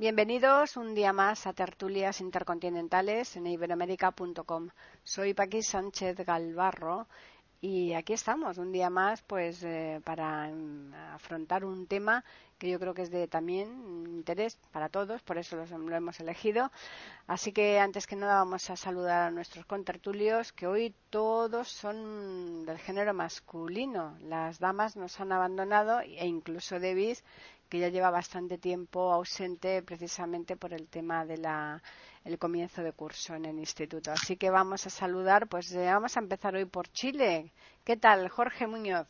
Bienvenidos un día más a Tertulias Intercontinentales en iberoamérica.com. Soy Paqui Sánchez Galvarro y aquí estamos un día más pues eh, para afrontar un tema que yo creo que es de también interés para todos, por eso lo hemos elegido. Así que antes que nada vamos a saludar a nuestros contertulios, que hoy todos son del género masculino. Las damas nos han abandonado e incluso Davis que ya lleva bastante tiempo ausente precisamente por el tema de la el comienzo de curso en el instituto. Así que vamos a saludar, pues eh, vamos a empezar hoy por Chile. ¿Qué tal, Jorge Muñoz?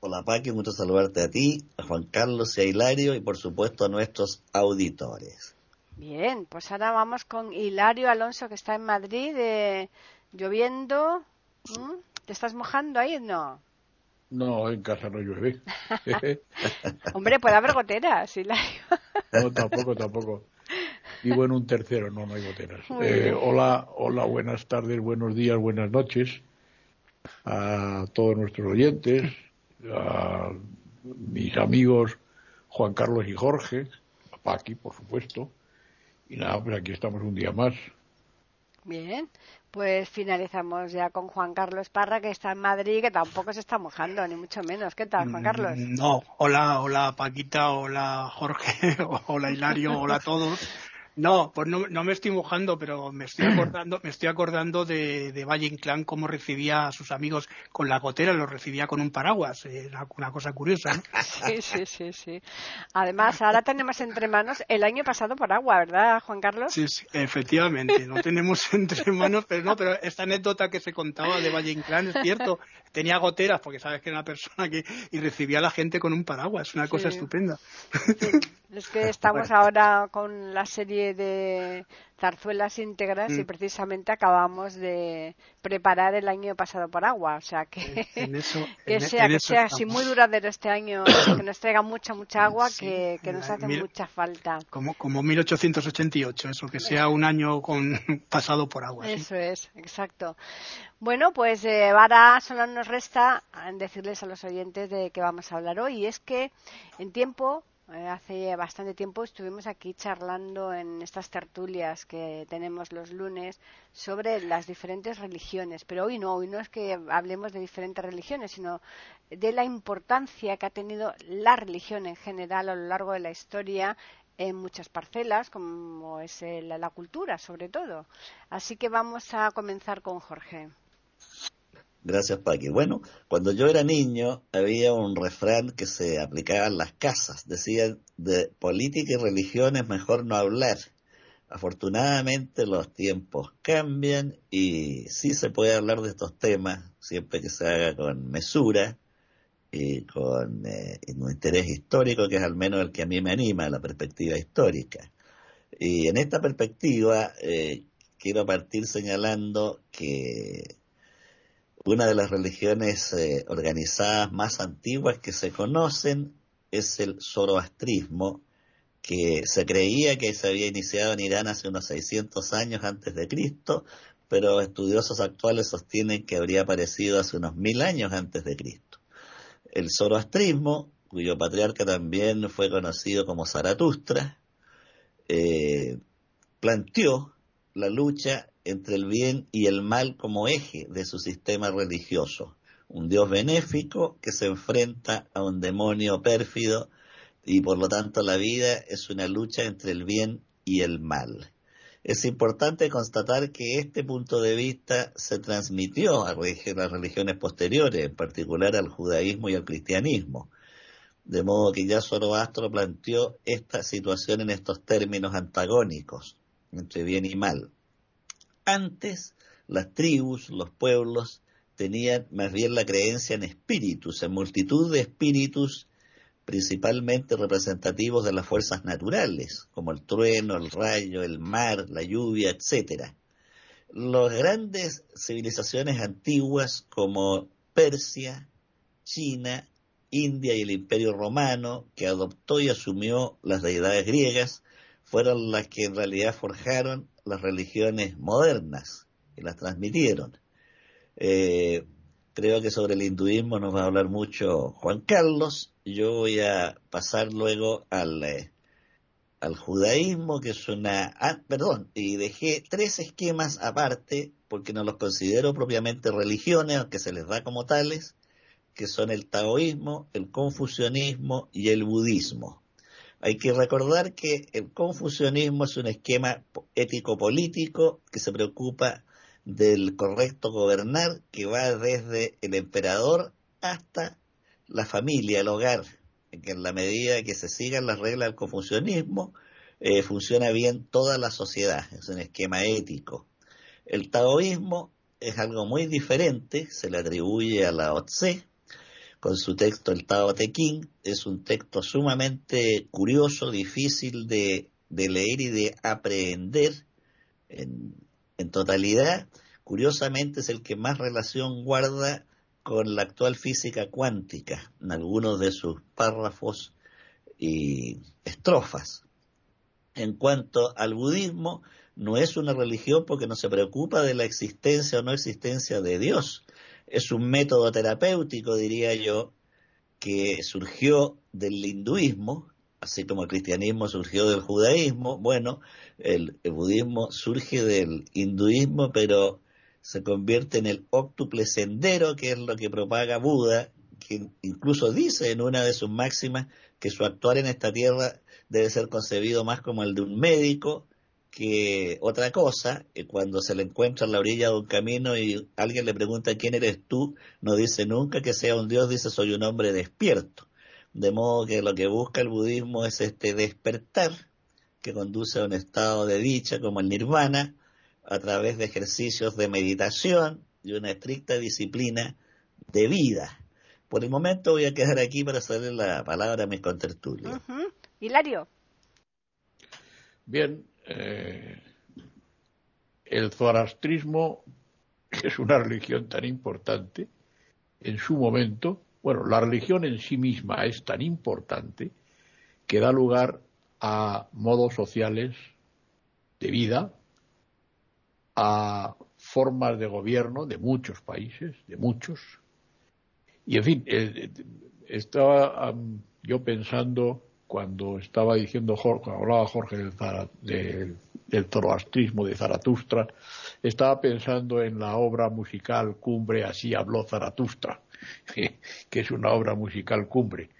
Hola, Paqui, mucho saludarte a ti, a Juan Carlos y a Hilario y por supuesto a nuestros auditores. Bien, pues ahora vamos con Hilario Alonso que está en Madrid, eh, lloviendo. ¿Te estás mojando ahí? No. No, en casa no llueve. Hombre, puede haber goteras, Hilario. no, tampoco, tampoco. Vivo en un tercero, no, no hay goteras. Eh, hola, hola, buenas tardes, buenos días, buenas noches a todos nuestros oyentes, a mis amigos Juan Carlos y Jorge, a Paqui, por supuesto. Y nada, pues aquí estamos un día más. Bien, pues finalizamos ya con Juan Carlos Parra, que está en Madrid, que tampoco se está mojando, ni mucho menos. ¿Qué tal, Juan Carlos? Mm, no, hola, hola Paquita, hola Jorge, hola Hilario, hola a todos. No, pues no, no, me estoy mojando, pero me estoy acordando, me estoy acordando de, de Valle Inclán cómo recibía a sus amigos con la gotera, los recibía con un paraguas, era una cosa curiosa. ¿no? Sí, sí, sí, sí. Además, ahora tenemos entre manos el año pasado por agua, ¿verdad, Juan Carlos? Sí, sí, efectivamente, no tenemos entre manos, pero no, pero esta anécdota que se contaba de Valle Inclán es cierto, tenía goteras, porque sabes que era una persona que y recibía a la gente con un paraguas, una cosa estupenda. Sí. Es que estamos ahora con la serie de zarzuelas íntegras y mm. precisamente acabamos de preparar el año pasado por agua. O sea que, que sea, que sea así muy duradero este año, que nos traiga mucha, mucha agua, que, nos hace mucha falta. Como, como 1888, eso, que sea un año con pasado por agua. Eso es, exacto. Bueno, pues eh, ahora solo nos resta decirles a los oyentes de qué vamos a hablar hoy. Y es que en tiempo eh, hace bastante tiempo estuvimos aquí charlando en estas tertulias que tenemos los lunes sobre las diferentes religiones, pero hoy no, hoy no es que hablemos de diferentes religiones, sino de la importancia que ha tenido la religión en general a lo largo de la historia en muchas parcelas, como es la, la cultura, sobre todo. Así que vamos a comenzar con Jorge. Gracias, Paqui. Bueno, cuando yo era niño había un refrán que se aplicaba en las casas. Decía, de política y religión es mejor no hablar. Afortunadamente los tiempos cambian y sí se puede hablar de estos temas siempre que se haga con mesura y con eh, un interés histórico que es al menos el que a mí me anima, la perspectiva histórica. Y en esta perspectiva eh, quiero partir señalando que una de las religiones eh, organizadas más antiguas que se conocen es el zoroastrismo, que se creía que se había iniciado en Irán hace unos 600 años antes de Cristo, pero estudiosos actuales sostienen que habría aparecido hace unos mil años antes de Cristo. El zoroastrismo, cuyo patriarca también fue conocido como Zaratustra, eh, planteó la lucha entre el bien y el mal como eje de su sistema religioso. Un Dios benéfico que se enfrenta a un demonio pérfido y por lo tanto la vida es una lucha entre el bien y el mal. Es importante constatar que este punto de vista se transmitió a las religiones posteriores, en particular al judaísmo y al cristianismo. De modo que ya Zoroastro planteó esta situación en estos términos antagónicos, entre bien y mal. Antes, las tribus, los pueblos, tenían más bien la creencia en espíritus, en multitud de espíritus, principalmente representativos de las fuerzas naturales, como el trueno, el rayo, el mar, la lluvia, etc. Las grandes civilizaciones antiguas como Persia, China, India y el Imperio Romano, que adoptó y asumió las deidades griegas, fueron las que en realidad forjaron las religiones modernas y las transmitieron. Eh, creo que sobre el hinduismo nos va a hablar mucho Juan Carlos. Yo voy a pasar luego al, eh, al judaísmo, que es una... Ah, perdón, y dejé tres esquemas aparte, porque no los considero propiamente religiones, aunque se les da como tales, que son el taoísmo, el confucianismo y el budismo. Hay que recordar que el confucianismo es un esquema ético-político que se preocupa del correcto gobernar que va desde el emperador hasta la familia, el hogar, en que en la medida que se sigan las reglas del confucianismo, eh, funciona bien toda la sociedad, es un esquema ético. El taoísmo es algo muy diferente, se le atribuye a la Tse, con su texto el Tao Te Ching, es un texto sumamente curioso, difícil de, leer y de aprender en, en totalidad, curiosamente es el que más relación guarda con la actual física cuántica en algunos de sus párrafos y estrofas. En cuanto al budismo, no es una religión porque no se preocupa de la existencia o no existencia de Dios. Es un método terapéutico, diría yo, que surgió del hinduismo así como el cristianismo surgió del judaísmo, bueno, el, budismo surge del hinduismo, pero se convierte en el óctuple sendero, que es lo que propaga Buda, que incluso dice en una de sus máximas que su actuar en esta tierra debe ser concebido más como el de un médico que otra cosa, y cuando se le encuentra en la orilla de un camino y alguien le pregunta quién eres tú, no dice nunca que sea un dios, dice soy un hombre despierto. De modo que lo que busca el budismo es este despertar que conduce a un estado de dicha como el nirvana a través de ejercicios de meditación y una estricta disciplina de vida. Por el momento voy a quedar aquí para hacerle la palabra a mis contertulios. Hilario. Bien, eh, el zoroastrismo es una religión tan importante en su momento bueno, la religión en sí misma es tan importante que da lugar a modos sociales de vida, a formas de gobierno de muchos países, de muchos. Y en fin, eh, eh, estaba yo pensando cuando estaba diciendo Jorge, hablaba Jorge del, del zoroastrismo de Zaratustra, estaba pensando en la obra musical Cumbre, así habló Zaratustra que es una obra musical cumbre.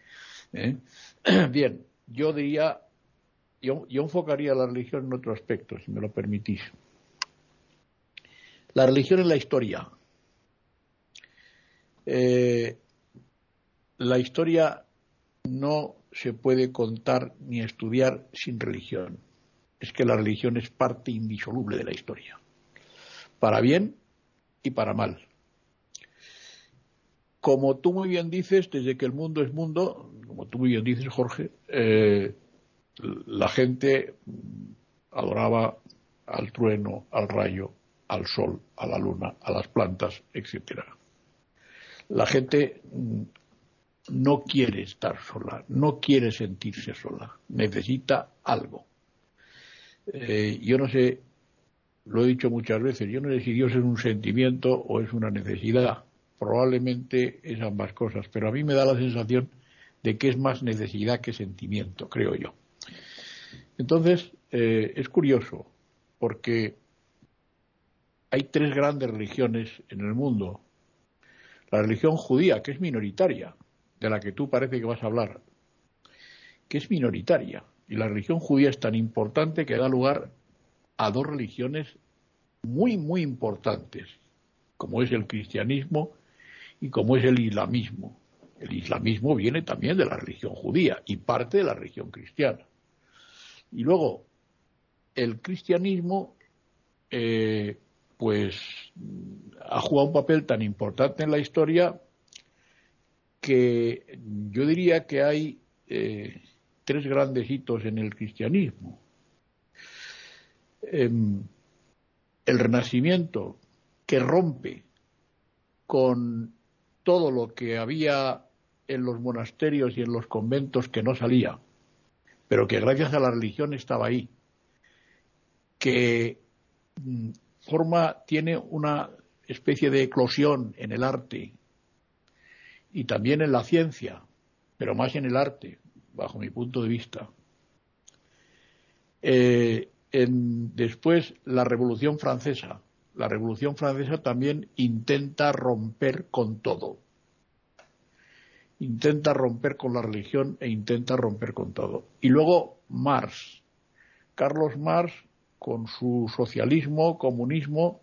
¿eh? Bien, yo diría, yo, enfocaría la religión en otro aspecto, si me lo permitís. La religión es la historia. Eh, la historia no se puede contar ni estudiar sin religión. Es que la religión es parte indisoluble de la historia, para bien y para mal como tú muy bien dices, desde que el mundo es mundo, como tú muy bien dices, Jorge, eh, la gente adoraba al trueno, al rayo, al sol, a la luna, a las plantas, etcétera. La gente mm, no quiere estar sola, no quiere sentirse sola, necesita algo. Eh, yo no sé, lo he dicho muchas veces, yo no sé si Dios es un sentimiento o es una necesidad probablemente es ambas cosas, pero a mí me da la sensación de que es más necesidad que sentimiento, creo yo. Entonces, eh, es curioso, porque hay tres grandes religiones en el mundo. La religión judía, que es minoritaria, de la que tú parece que vas a hablar, que es minoritaria. Y la religión judía es tan importante que da lugar a dos religiones muy, muy importantes, como es el cristianismo y como es el islamismo. El islamismo viene también de la religión judía y parte de la religión cristiana. Y luego, el cristianismo, eh, pues, ha jugado un papel tan importante en la historia que yo diría que hay eh, tres grandes hitos en el cristianismo. Em, el renacimiento que rompe con todo lo que había en los monasterios y en los conventos que no salía, pero que gracias a la religión estaba ahí, que mm, forma tiene una especie de eclosión en el arte y también en la ciencia, pero más en el arte, bajo mi punto de vista. Eh, después, la Revolución Francesa. La Revolución Francesa también intenta romper con todo. Intenta romper con la religión e intenta romper con todo. Y luego Marx. Carlos Marx, con su socialismo, comunismo,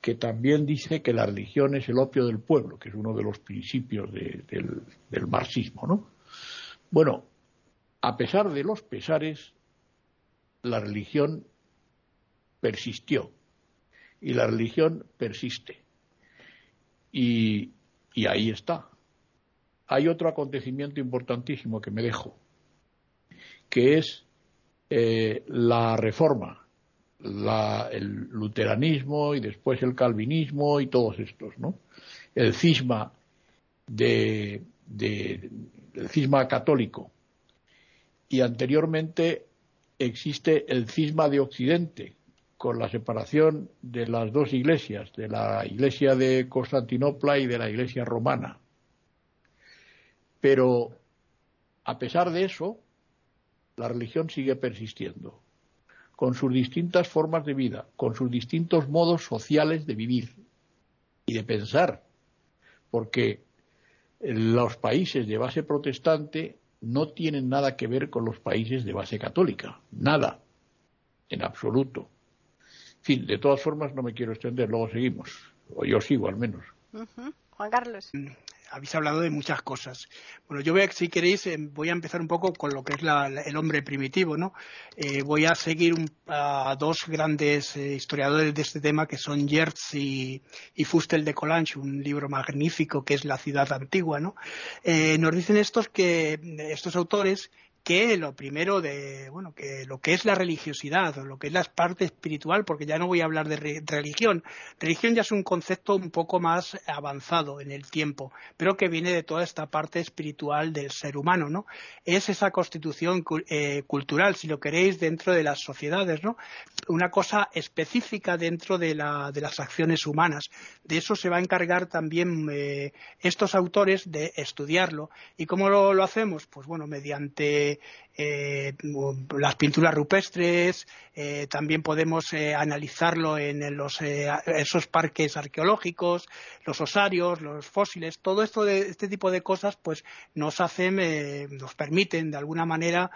que también dice que la religión es el opio del pueblo, que es uno de los principios del, del marxismo. ¿no? Bueno, a pesar de los pesares, la religión persistió y la religión persiste. Y, ahí está. Hay otro acontecimiento importantísimo que me dejo, que es eh, la reforma, el luteranismo y después el calvinismo y todos estos, ¿no? El cisma de, el cisma católico y anteriormente existe el cisma de Occidente, con la separación de las dos iglesias, de la iglesia de Constantinopla y de la iglesia romana. Pero, a pesar de eso, la religión sigue persistiendo, con sus distintas formas de vida, con sus distintos modos sociales de vivir y de pensar, porque los países de base protestante no tienen nada que ver con los países de base católica, nada, en absoluto. En fin, de todas formas no me quiero extender, luego seguimos, o yo sigo al menos. Juan Carlos. Habéis hablado de muchas cosas. Bueno, yo voy si queréis, eh, voy a empezar un poco con lo que es el hombre primitivo, ¿no? Eh, voy a seguir a dos grandes eh, historiadores de este tema que son Yertz y, Fustel de Colange, un libro magnífico que es La ciudad antigua, ¿no? nos dicen estos que estos autores que lo primero de, bueno, que lo que es la religiosidad o lo que es la parte espiritual, porque ya no voy a hablar de religión. Religión ya es un concepto un poco más avanzado en el tiempo, pero que viene de toda esta parte espiritual del ser humano, ¿no? Es esa constitución eh, cultural, si lo queréis, dentro de las sociedades, ¿no? Una cosa específica dentro de, la, de las acciones humanas. De eso se va a encargar también eh, estos autores de estudiarlo. ¿Y cómo lo, lo hacemos? Pues bueno, mediante eh, las pinturas rupestres, eh, también podemos eh, analizarlo en, los, esos parques arqueológicos, los osarios, los fósiles, todo esto de este tipo de cosas pues nos hacen, nos permiten de alguna manera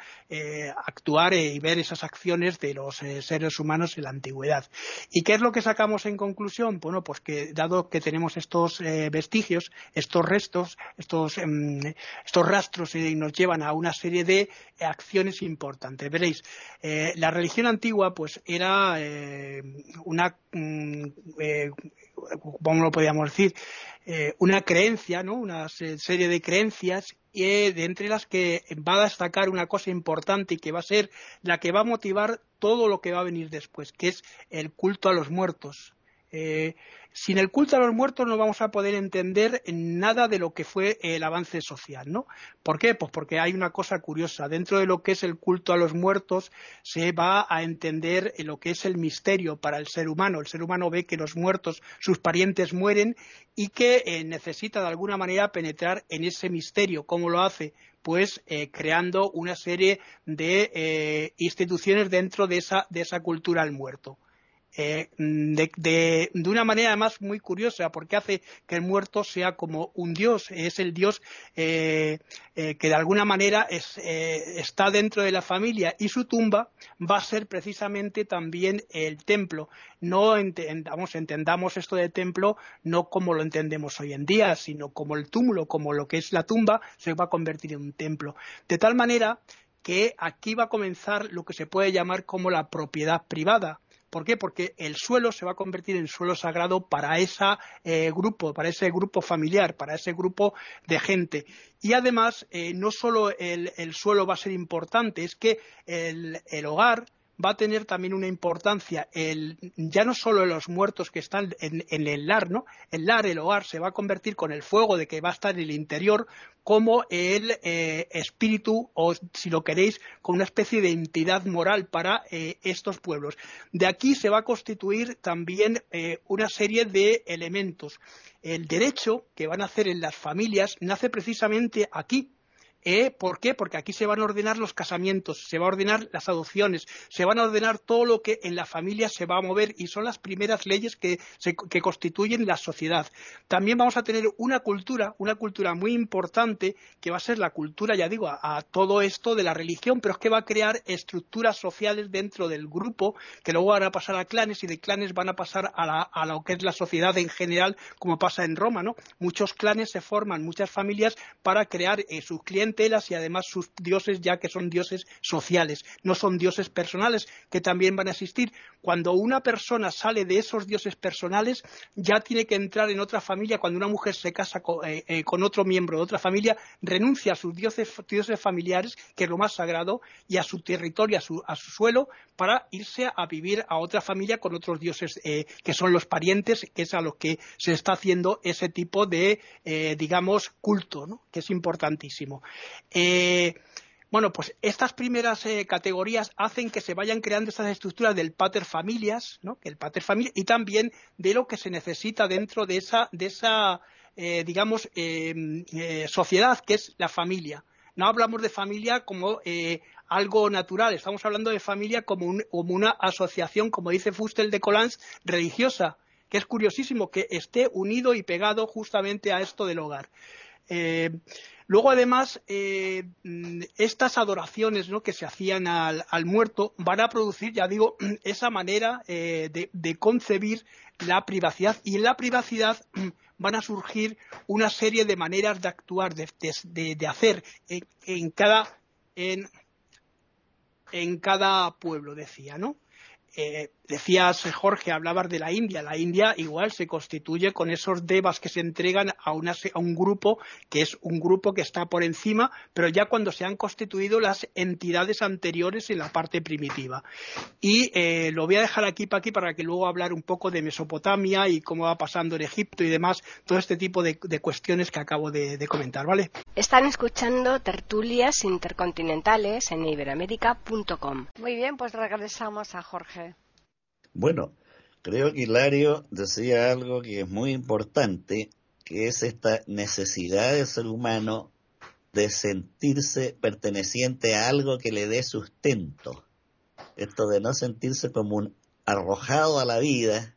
actuar y ver esas acciones de los seres humanos en la antigüedad. ¿Y qué es lo que sacamos en conclusión? Bueno, pues que dado que tenemos estos vestigios, estos restos, estos, em, estos rastros nos llevan a una serie de acciones importantes. Veréis, eh, la religión antigua pues era eh, una, mm, eh, ¿cómo lo podríamos decir? una creencia, ¿no? Una serie de creencias y de entre las que va a destacar una cosa importante y que va a ser la que va a motivar todo lo que va a venir después, que es el culto a los muertos. Sin el culto a los muertos no vamos a poder entender nada de lo que fue el avance social, ¿no? ¿Por qué? Pues porque hay una cosa curiosa. Dentro de lo que es el culto a los muertos se va a entender lo que es el misterio para el ser humano. El ser humano ve que los muertos, sus parientes mueren y que eh, necesita de alguna manera penetrar en ese misterio. ¿Cómo lo hace? pues eh, creando una serie de eh, instituciones dentro de esa, de esa cultura al muerto. Eh, de, una manera además muy curiosa, porque hace que el muerto sea como un dios, es el dios eh, eh, que de alguna manera está dentro de la familia y su tumba va a ser precisamente también el templo. No entendamos esto de templo no como lo entendemos hoy en día, sino como el túmulo, como lo que es la tumba, se va a convertir en un templo. De tal manera que aquí va a comenzar lo que se puede llamar como la propiedad privada ¿Por qué? Porque el suelo se va a convertir en suelo sagrado para ese eh, grupo, para ese grupo familiar, para ese grupo de gente. Y además, eh, no solo el, suelo va a ser importante, es que el hogar va a tener también una importancia el, ya no solo los muertos que están en, el lar, ¿no? El lar, el hogar, se va a convertir con el fuego de que va a estar en el interior como el eh, espíritu o, si lo queréis, con una especie de entidad moral para eh, estos pueblos. De aquí se va a constituir también eh, una serie de elementos. El derecho que van a hacer en las familias nace precisamente aquí, ¿Eh? ¿Por qué? Porque aquí se van a ordenar los casamientos, se va a ordenar las adopciones, se van a ordenar todo lo que en la familia se va a mover y son las primeras leyes que, que constituyen la sociedad. También vamos a tener una cultura, una cultura muy importante que va a ser la cultura, ya digo, a, todo esto de la religión, pero es que va a crear estructuras sociales dentro del grupo que luego van a pasar a clanes y de clanes van a pasar a, a lo que es la sociedad en general, como pasa en Roma, ¿no? Muchos clanes se forman, muchas familias para crear eh, sus clientes y además sus dioses ya que son dioses sociales, no son dioses personales que también van a existir. Cuando una persona sale de esos dioses personales ya tiene que entrar en otra familia. Cuando una mujer se casa con, eh, eh, otro miembro de otra familia, renuncia a sus dioses, familiares, que es lo más sagrado, y a su territorio, a su, suelo, para irse a vivir a otra familia con otros dioses eh, que son los parientes, que es a los que se está haciendo ese tipo de, digamos, culto, que es importantísimo. Eh, bueno, pues estas primeras eh, categorías hacen que se vayan creando estas estructuras del pater familias, ¿no? el pater familia, y también de lo que se necesita dentro de esa, de esa eh, digamos, sociedad que es la familia. No hablamos de familia como algo natural, estamos hablando de familia como, como, una asociación, como dice Fustel de Collins, religiosa, que es curiosísimo que esté unido y pegado justamente a esto del hogar. Luego, además, eh, estas adoraciones que se hacían al, muerto van a producir, ya digo, esa manera eh, de, concebir la privacidad. Y en la privacidad van a surgir una serie de maneras de actuar, de, hacer en, cada, en, en cada pueblo, decía, ¿no? Eh, decías, Jorge, hablabas de la India. La India igual se constituye con esos devas que se entregan a, un grupo que es un grupo que está por encima, pero ya cuando se han constituido las entidades anteriores en la parte primitiva. Y eh, lo voy a dejar aquí para aquí para que luego hablar un poco de Mesopotamia y cómo va pasando en Egipto y demás, todo este tipo de, cuestiones que acabo de, de, comentar, ¿vale? Están escuchando tertulias intercontinentales en iberamérica.com. Muy bien, pues regresamos a Jorge. Bueno, creo que Hilario decía algo que es muy importante, que es esta necesidad del ser humano de sentirse perteneciente a algo que le dé sustento. Esto de no sentirse como un arrojado a la vida,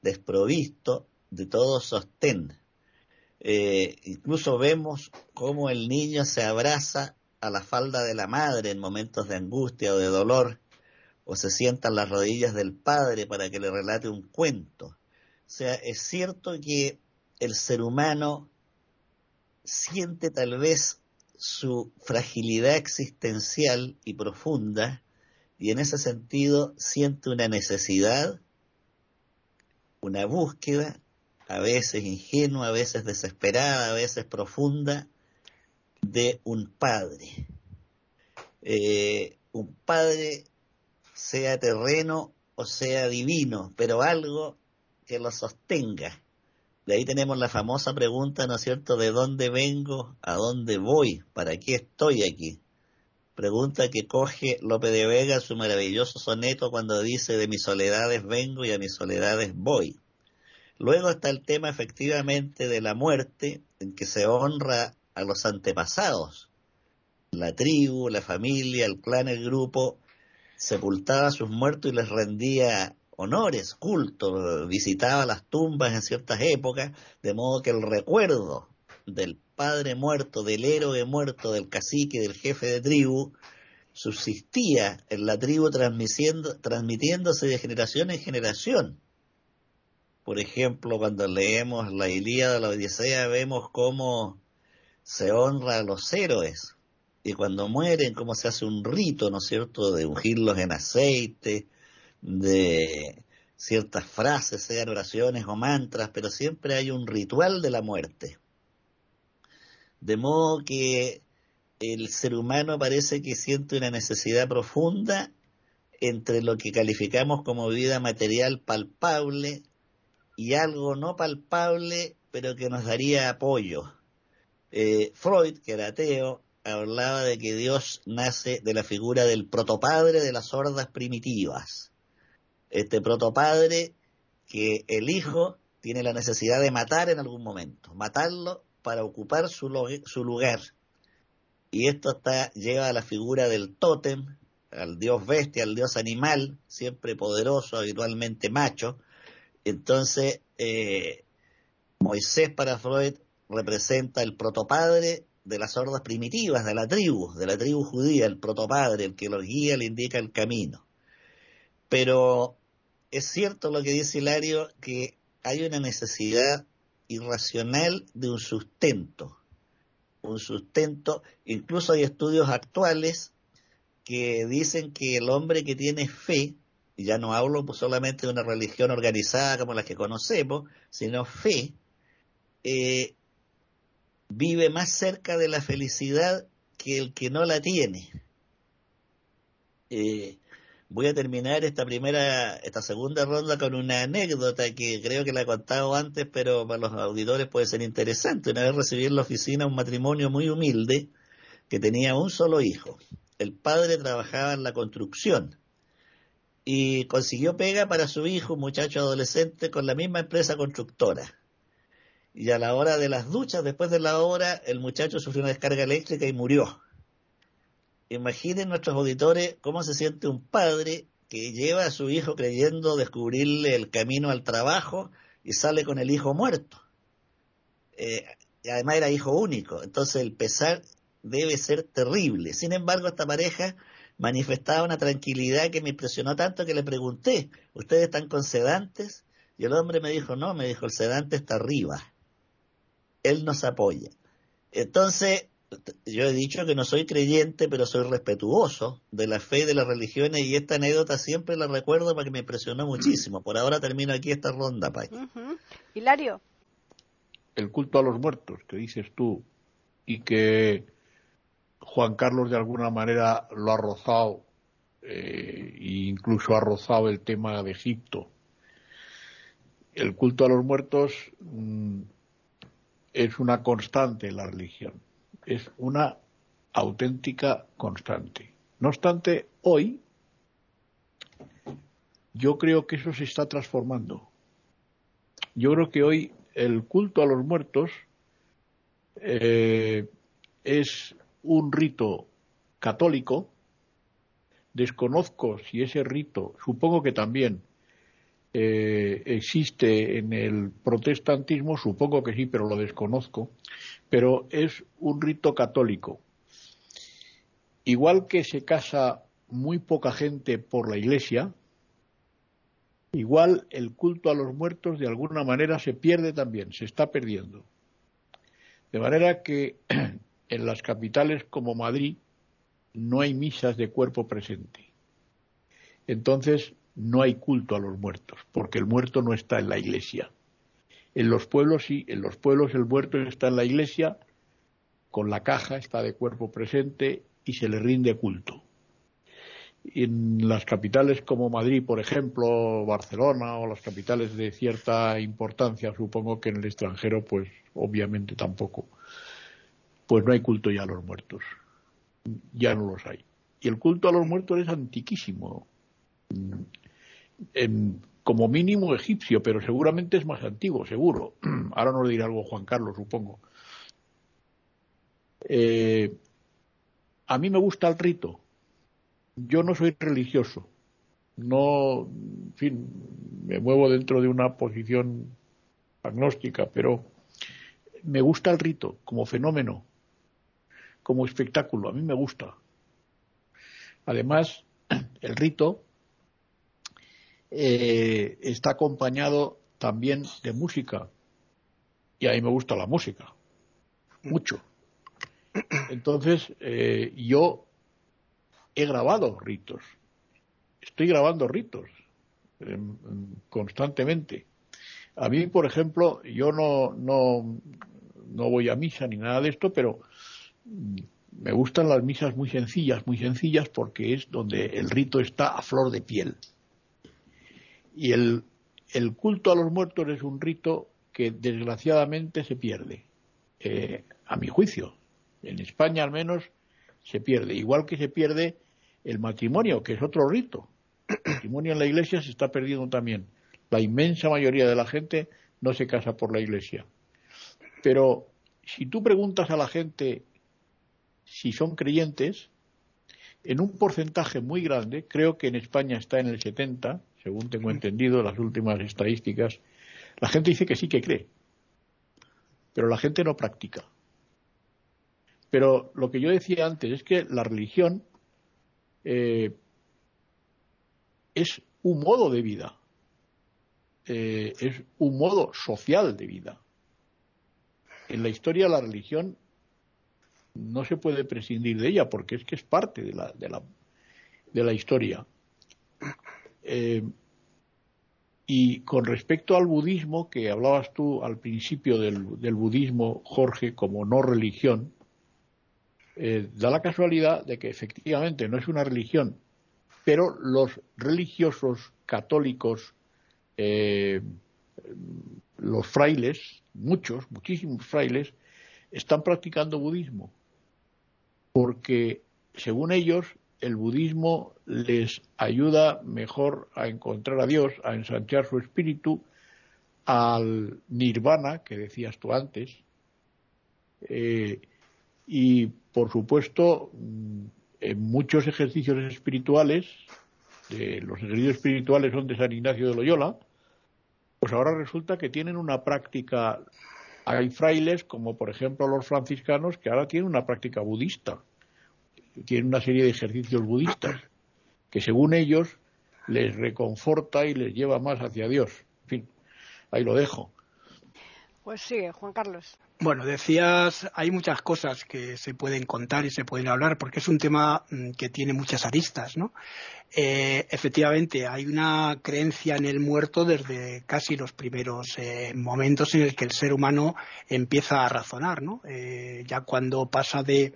desprovisto de todo sostén. Eh, incluso vemos cómo el niño se abraza a la falda de la madre en momentos de angustia o de dolor o se sienta en las rodillas del padre para que le relate un cuento. O sea, es cierto que el ser humano siente tal vez su fragilidad existencial y profunda y en ese sentido siente una necesidad, una búsqueda, a veces ingenua, a veces desesperada, a veces profunda, de un padre. Eh, un padre sea terreno o sea divino, pero algo que lo sostenga. De ahí tenemos la famosa pregunta, ¿no es cierto?, de dónde vengo, a dónde voy, para qué estoy aquí. Pregunta que coge Lope de Vega en su maravilloso soneto cuando dice de mis soledades vengo y a mis soledades voy. Luego está el tema efectivamente de la muerte, en que se honra a los antepasados, la tribu, la familia, el clan, el grupo, sepultaba a sus muertos y les rendía honores, culto, visitaba las tumbas en ciertas épocas, de modo que el recuerdo del padre muerto, del héroe muerto, del cacique, del jefe de tribu, subsistía en la tribu transmitiéndose de generación en generación. Por ejemplo, cuando leemos la Ilíada, la Odisea, vemos cómo se honra a los héroes, y cuando mueren, cómo se hace un rito, ¿no es cierto?, de ungirlos en aceite, de ciertas frases, sean oraciones o mantras, pero siempre hay un ritual de la muerte. De modo que el ser humano parece que siente una necesidad profunda entre lo que calificamos como vida material palpable y algo no palpable, pero que nos daría apoyo. Eh, Freud, que era ateo, hablaba de que Dios nace de la figura del protopadre de las hordas primitivas. Este protopadre que el hijo tiene la necesidad de matar en algún momento, matarlo para ocupar su, lugar. Y esto está, lleva a la figura del tótem, al dios bestia, al dios animal, siempre poderoso, habitualmente macho. Entonces, eh, Moisés para Freud representa el protopadre de las hordas primitivas, de la tribu, de la tribu judía, el protopadre, el que los guía, le indica el camino. Pero es cierto lo que dice Hilario, que hay una necesidad irracional de un sustento, un sustento, incluso hay estudios actuales que dicen que el hombre que tiene fe, y ya no hablo solamente de una religión organizada como la que conocemos, sino fe, eh, vive más cerca de la felicidad que el que no la tiene. Eh, voy a terminar esta primera, esta segunda ronda con una anécdota que creo que la he contado antes, pero para los auditores puede ser interesante. Una vez recibí en la oficina un matrimonio muy humilde que tenía un solo hijo. El padre trabajaba en la construcción y consiguió pega para su hijo, un muchacho adolescente, con la misma empresa constructora y a la hora de las duchas, después de la hora, el muchacho sufrió una descarga eléctrica y murió. Imaginen nuestros auditores cómo se siente un padre que lleva a su hijo creyendo descubrirle el camino al trabajo y sale con el hijo muerto. Eh, además era hijo único, entonces el pesar debe ser terrible. Sin embargo, esta pareja manifestaba una tranquilidad que me impresionó tanto que le pregunté, ¿ustedes están con sedantes? Y el hombre me dijo, no, me dijo, el sedante está arriba. Él nos apoya. Entonces, yo he dicho que no soy creyente, pero soy respetuoso de la fe y de las religiones y esta anécdota siempre la recuerdo porque me impresionó muchísimo. Por ahora termino aquí esta ronda, Pai. Hilario. El culto a los muertos, que dices tú, y que Juan Carlos de alguna manera lo ha rozado, eh, e incluso ha rozado el tema de Egipto. El culto a los muertos mm, es una constante la religión, es una auténtica constante. No obstante, hoy yo creo que eso se está transformando. Yo creo que hoy el culto a los muertos eh, es un rito católico. Desconozco si ese rito, supongo que también eh, existe en el protestantismo, supongo que sí, pero lo desconozco, pero es un rito católico. Igual que se casa muy poca gente por la iglesia, igual el culto a los muertos de alguna manera se pierde también, se está perdiendo. De manera que en las capitales como Madrid no hay misas de cuerpo presente. Entonces, no hay culto a los muertos, porque el muerto no está en la iglesia. En los pueblos sí, en los pueblos el muerto está en la iglesia, con la caja, está de cuerpo presente y se le rinde culto. En las capitales como Madrid, por ejemplo, Barcelona o las capitales de cierta importancia, supongo que en el extranjero, pues obviamente tampoco, pues no hay culto ya a los muertos. Ya no los hay. Y el culto a los muertos es antiquísimo como mínimo egipcio, pero seguramente es más antiguo, seguro. Ahora nos dirá algo Juan Carlos, supongo. Eh, a mí me gusta el rito. Yo no soy religioso. No, en fin, me muevo dentro de una posición agnóstica, pero me gusta el rito como fenómeno, como espectáculo. A mí me gusta. Además, el rito eh, está acompañado también de música. Y a mí me gusta la música, mucho. Entonces, eh, yo he grabado ritos, estoy grabando ritos em, constantemente. A mí, por ejemplo, yo no, no, no voy a misa ni nada de esto, pero mm, me gustan las misas muy sencillas, muy sencillas, porque es donde el rito está a flor de piel. Y el, culto a los muertos es un rito que desgraciadamente se pierde, eh, a mi juicio. En España al menos se pierde, igual que se pierde el matrimonio, que es otro rito. El matrimonio en la iglesia se está perdiendo también. La inmensa mayoría de la gente no se casa por la iglesia. Pero si tú preguntas a la gente si son creyentes, en un porcentaje muy grande, creo que en España está en el 70, según tengo entendido las últimas estadísticas, la gente dice que sí que cree, pero la gente no practica. Pero lo que yo decía antes es que la religión eh, es un modo de vida, eh, es un modo social de vida. En la historia la religión no se puede prescindir de ella porque es que es parte de la, de la, de la historia. Eh, y con respecto al budismo, que hablabas tú al principio del, budismo, Jorge, como no religión, eh, da la casualidad de que efectivamente no es una religión, pero los religiosos católicos, eh, los frailes, muchos, muchísimos frailes, están practicando budismo porque según ellos el budismo les ayuda mejor a encontrar a Dios, a ensanchar su espíritu, al nirvana que decías tú antes, eh, y por supuesto mm, en muchos ejercicios espirituales, los ejercicios espirituales son de San Ignacio de Loyola, pues ahora resulta que tienen una práctica hay frailes, como por ejemplo los franciscanos, que ahora tienen una práctica budista. Tienen una serie de ejercicios budistas que según ellos les reconforta y les lleva más hacia Dios. En fin, ahí lo dejo. Pues sigue, Juan Carlos. Bueno, decías, hay muchas cosas que se pueden contar y se pueden hablar porque es un tema mm, que tiene muchas aristas, ¿no? Eh, efectivamente, hay una creencia en el muerto desde casi los primeros eh, momentos en el que el ser humano empieza a razonar, ¿no? Eh, ya cuando pasa de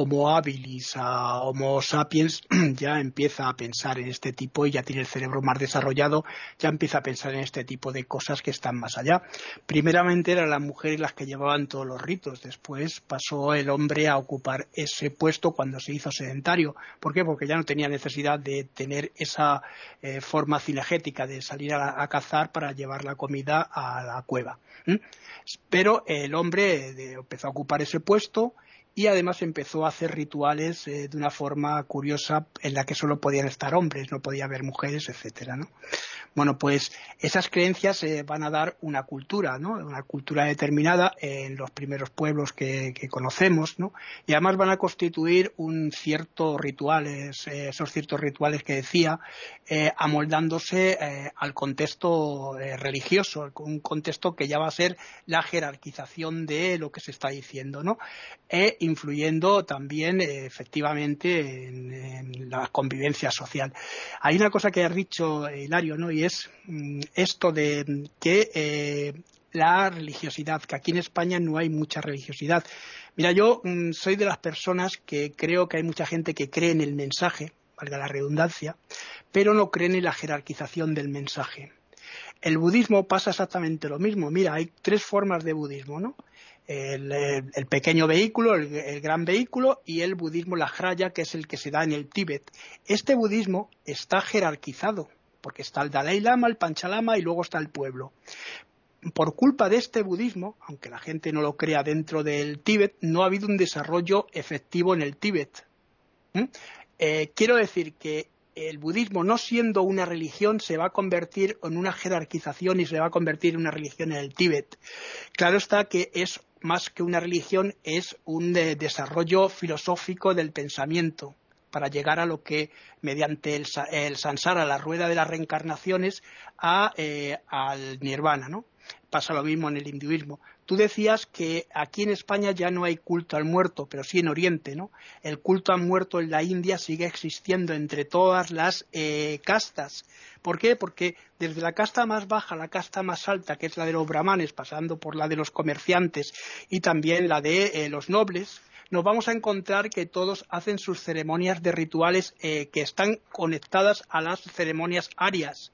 Homo habilis a Homo sapiens ya empieza a pensar en este tipo y ya tiene el cerebro más desarrollado, ya empieza a pensar en este tipo de cosas que están más allá. Primeramente eran las mujeres las que llevaban todos los ritos, después pasó el hombre a ocupar ese puesto cuando se hizo sedentario. ¿Por qué? Porque ya no tenía necesidad de tener esa eh, forma cinegética de salir a, cazar para llevar la comida a la cueva. Pero el hombre eh, empezó a ocupar ese puesto y además empezó a hacer rituales eh, de una forma curiosa en la que solo podían estar hombres, no podía haber mujeres, etcétera, ¿no? Bueno, pues esas creencias eh, van a dar una cultura, ¿no? Una cultura determinada en los primeros pueblos que, conocemos, ¿no? Y además van a constituir un cierto rituales, eh, esos ciertos rituales que decía, amoldándose al contexto religioso, un contexto que ya va a ser la jerarquización de lo que se está diciendo, ¿no? Influyendo también eh, efectivamente en, la convivencia social. Hay una cosa que has dicho, Hilario, ¿no? Y es mm, esto de que eh, la religiosidad, que aquí en España no hay mucha religiosidad. Mira, yo mm, soy de las personas que creo que hay mucha gente que cree en el mensaje, valga la redundancia, pero no creen en la jerarquización del mensaje. El budismo pasa exactamente lo mismo. Mira, hay tres formas de budismo, ¿no? El, pequeño vehículo, el, gran vehículo y el budismo Lajraya, que es el que se da en el Tíbet. Este budismo está jerarquizado, porque está el Dalai Lama, el Panchalama y luego está el pueblo. Por culpa de este budismo, aunque la gente no lo crea dentro del Tíbet, no ha habido un desarrollo efectivo en el Tíbet. ¿Mm? Eh, quiero decir que el budismo, no siendo una religión, se va a convertir en una jerarquización y se va a convertir en una religión en el Tíbet. Claro está que es más que una religión, es un desarrollo filosófico del pensamiento para llegar a lo que, mediante el, el sansara, la rueda de las reencarnaciones, a, eh, al nirvana, ¿no? Pasa lo mismo en el hinduismo. Tú decías que aquí en España ya no hay culto al muerto, pero sí en Oriente, ¿no? El culto al muerto en la India sigue existiendo entre todas las eh, castas. ¿Por qué? Porque desde la casta más baja a la casta más alta, que es la de los brahmanes, pasando por la de los comerciantes y también la de eh, los nobles, nos vamos a encontrar que todos hacen sus ceremonias de rituales eh, que están conectadas a las ceremonias arias.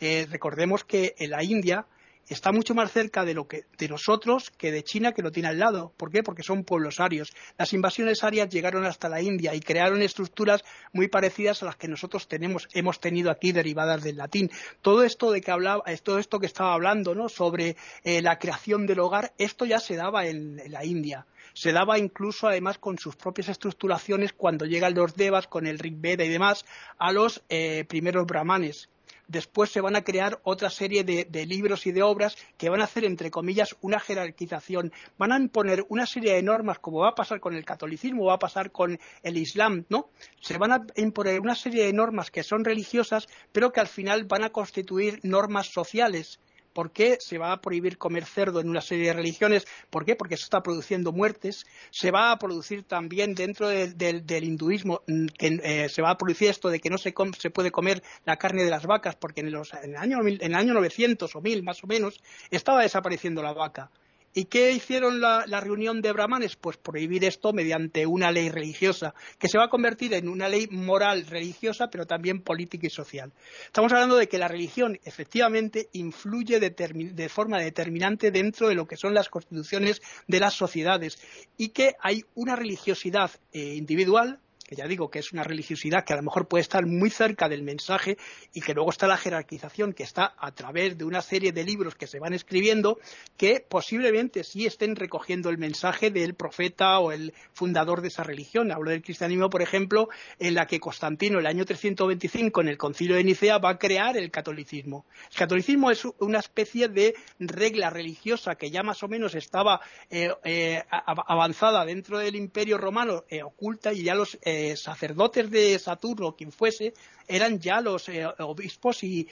Eh, recordemos que en la India está mucho más cerca de, lo que, de nosotros que de China, que lo tiene al lado. ¿Por qué? Porque son pueblos arios. Las invasiones arias llegaron hasta la India y crearon estructuras muy parecidas a las que nosotros tenemos, hemos tenido aquí derivadas del latín. Todo esto de que hablaba, todo esto que estaba hablando, ¿no? Sobre eh, la creación del hogar, esto ya se daba en, la India se daba incluso además con sus propias estructuraciones cuando llegan los devas con el Rig Veda y demás a los eh, primeros brahmanes después se van a crear otra serie de, libros y de obras que van a hacer, entre comillas, una jerarquización. Van a imponer una serie de normas, como va a pasar con el catolicismo, va a pasar con el islam, ¿no? Se van a imponer una serie de normas que son religiosas, pero que al final van a constituir normas sociales ¿Por qué se va a prohibir comer cerdo en una serie de religiones? ¿Por qué? Porque se está produciendo muertes. Se va a producir también dentro del hinduismo mm, que eh, se va a producir esto de que no se, puede comer la carne de las vacas porque en, el, año, en el año 900 o 1000 más o menos estaba desapareciendo la vaca. ¿Y qué hicieron la, reunión de brahmanes? Pues prohibir esto mediante una ley religiosa, que se va a convertir en una ley moral religiosa, pero también política y social. Estamos hablando de que la religión efectivamente influye de, forma determinante dentro de lo que son las constituciones de las sociedades y que hay una religiosidad eh, individual que ya digo que es una religiosidad que a lo mejor puede estar muy cerca del mensaje y que luego está la jerarquización que está a través de una serie de libros que se van escribiendo que posiblemente sí estén recogiendo el mensaje del profeta o el fundador de esa religión. Hablo del cristianismo, por ejemplo, en la que Constantino, el año 325, en el concilio de Nicea, va a crear el catolicismo. El catolicismo es una especie de regla religiosa que ya más o menos estaba eh, eh, avanzada dentro del imperio romano, eh, oculta, y ya los eh, sacerdotes de Saturno, quien fuese, eran ya los eh, obispos y,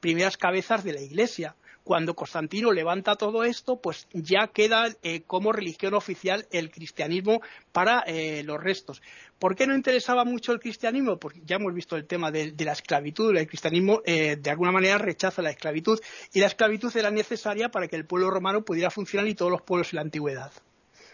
primeras cabezas de la Iglesia. Cuando Constantino levanta todo esto, pues ya queda eh, como religión oficial el cristianismo para los restos. ¿Por qué no interesaba mucho el cristianismo? Porque ya hemos visto el tema de, de la esclavitud. El cristianismo de alguna manera rechaza la esclavitud y la esclavitud era necesaria para que el pueblo romano pudiera funcionar y todos los pueblos en la antigüedad.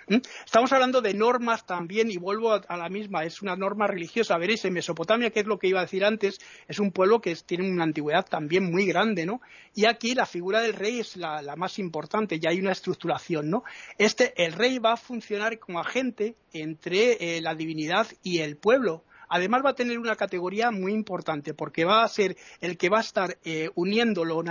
Estamos hablando de normas también, y vuelvo a, la misma, es una norma religiosa. Veréis, en Mesopotamia, que es lo que iba a decir antes, es un pueblo que tiene una antigüedad también muy grande, ¿no? Y aquí la figura del rey es la, más importante, ya hay una estructuración, ¿no? Este, el rey va a funcionar como agente entre eh, la divinidad y el pueblo. Además va a tener una categoría muy importante porque va a ser el que va a estar eh, uniendo lo,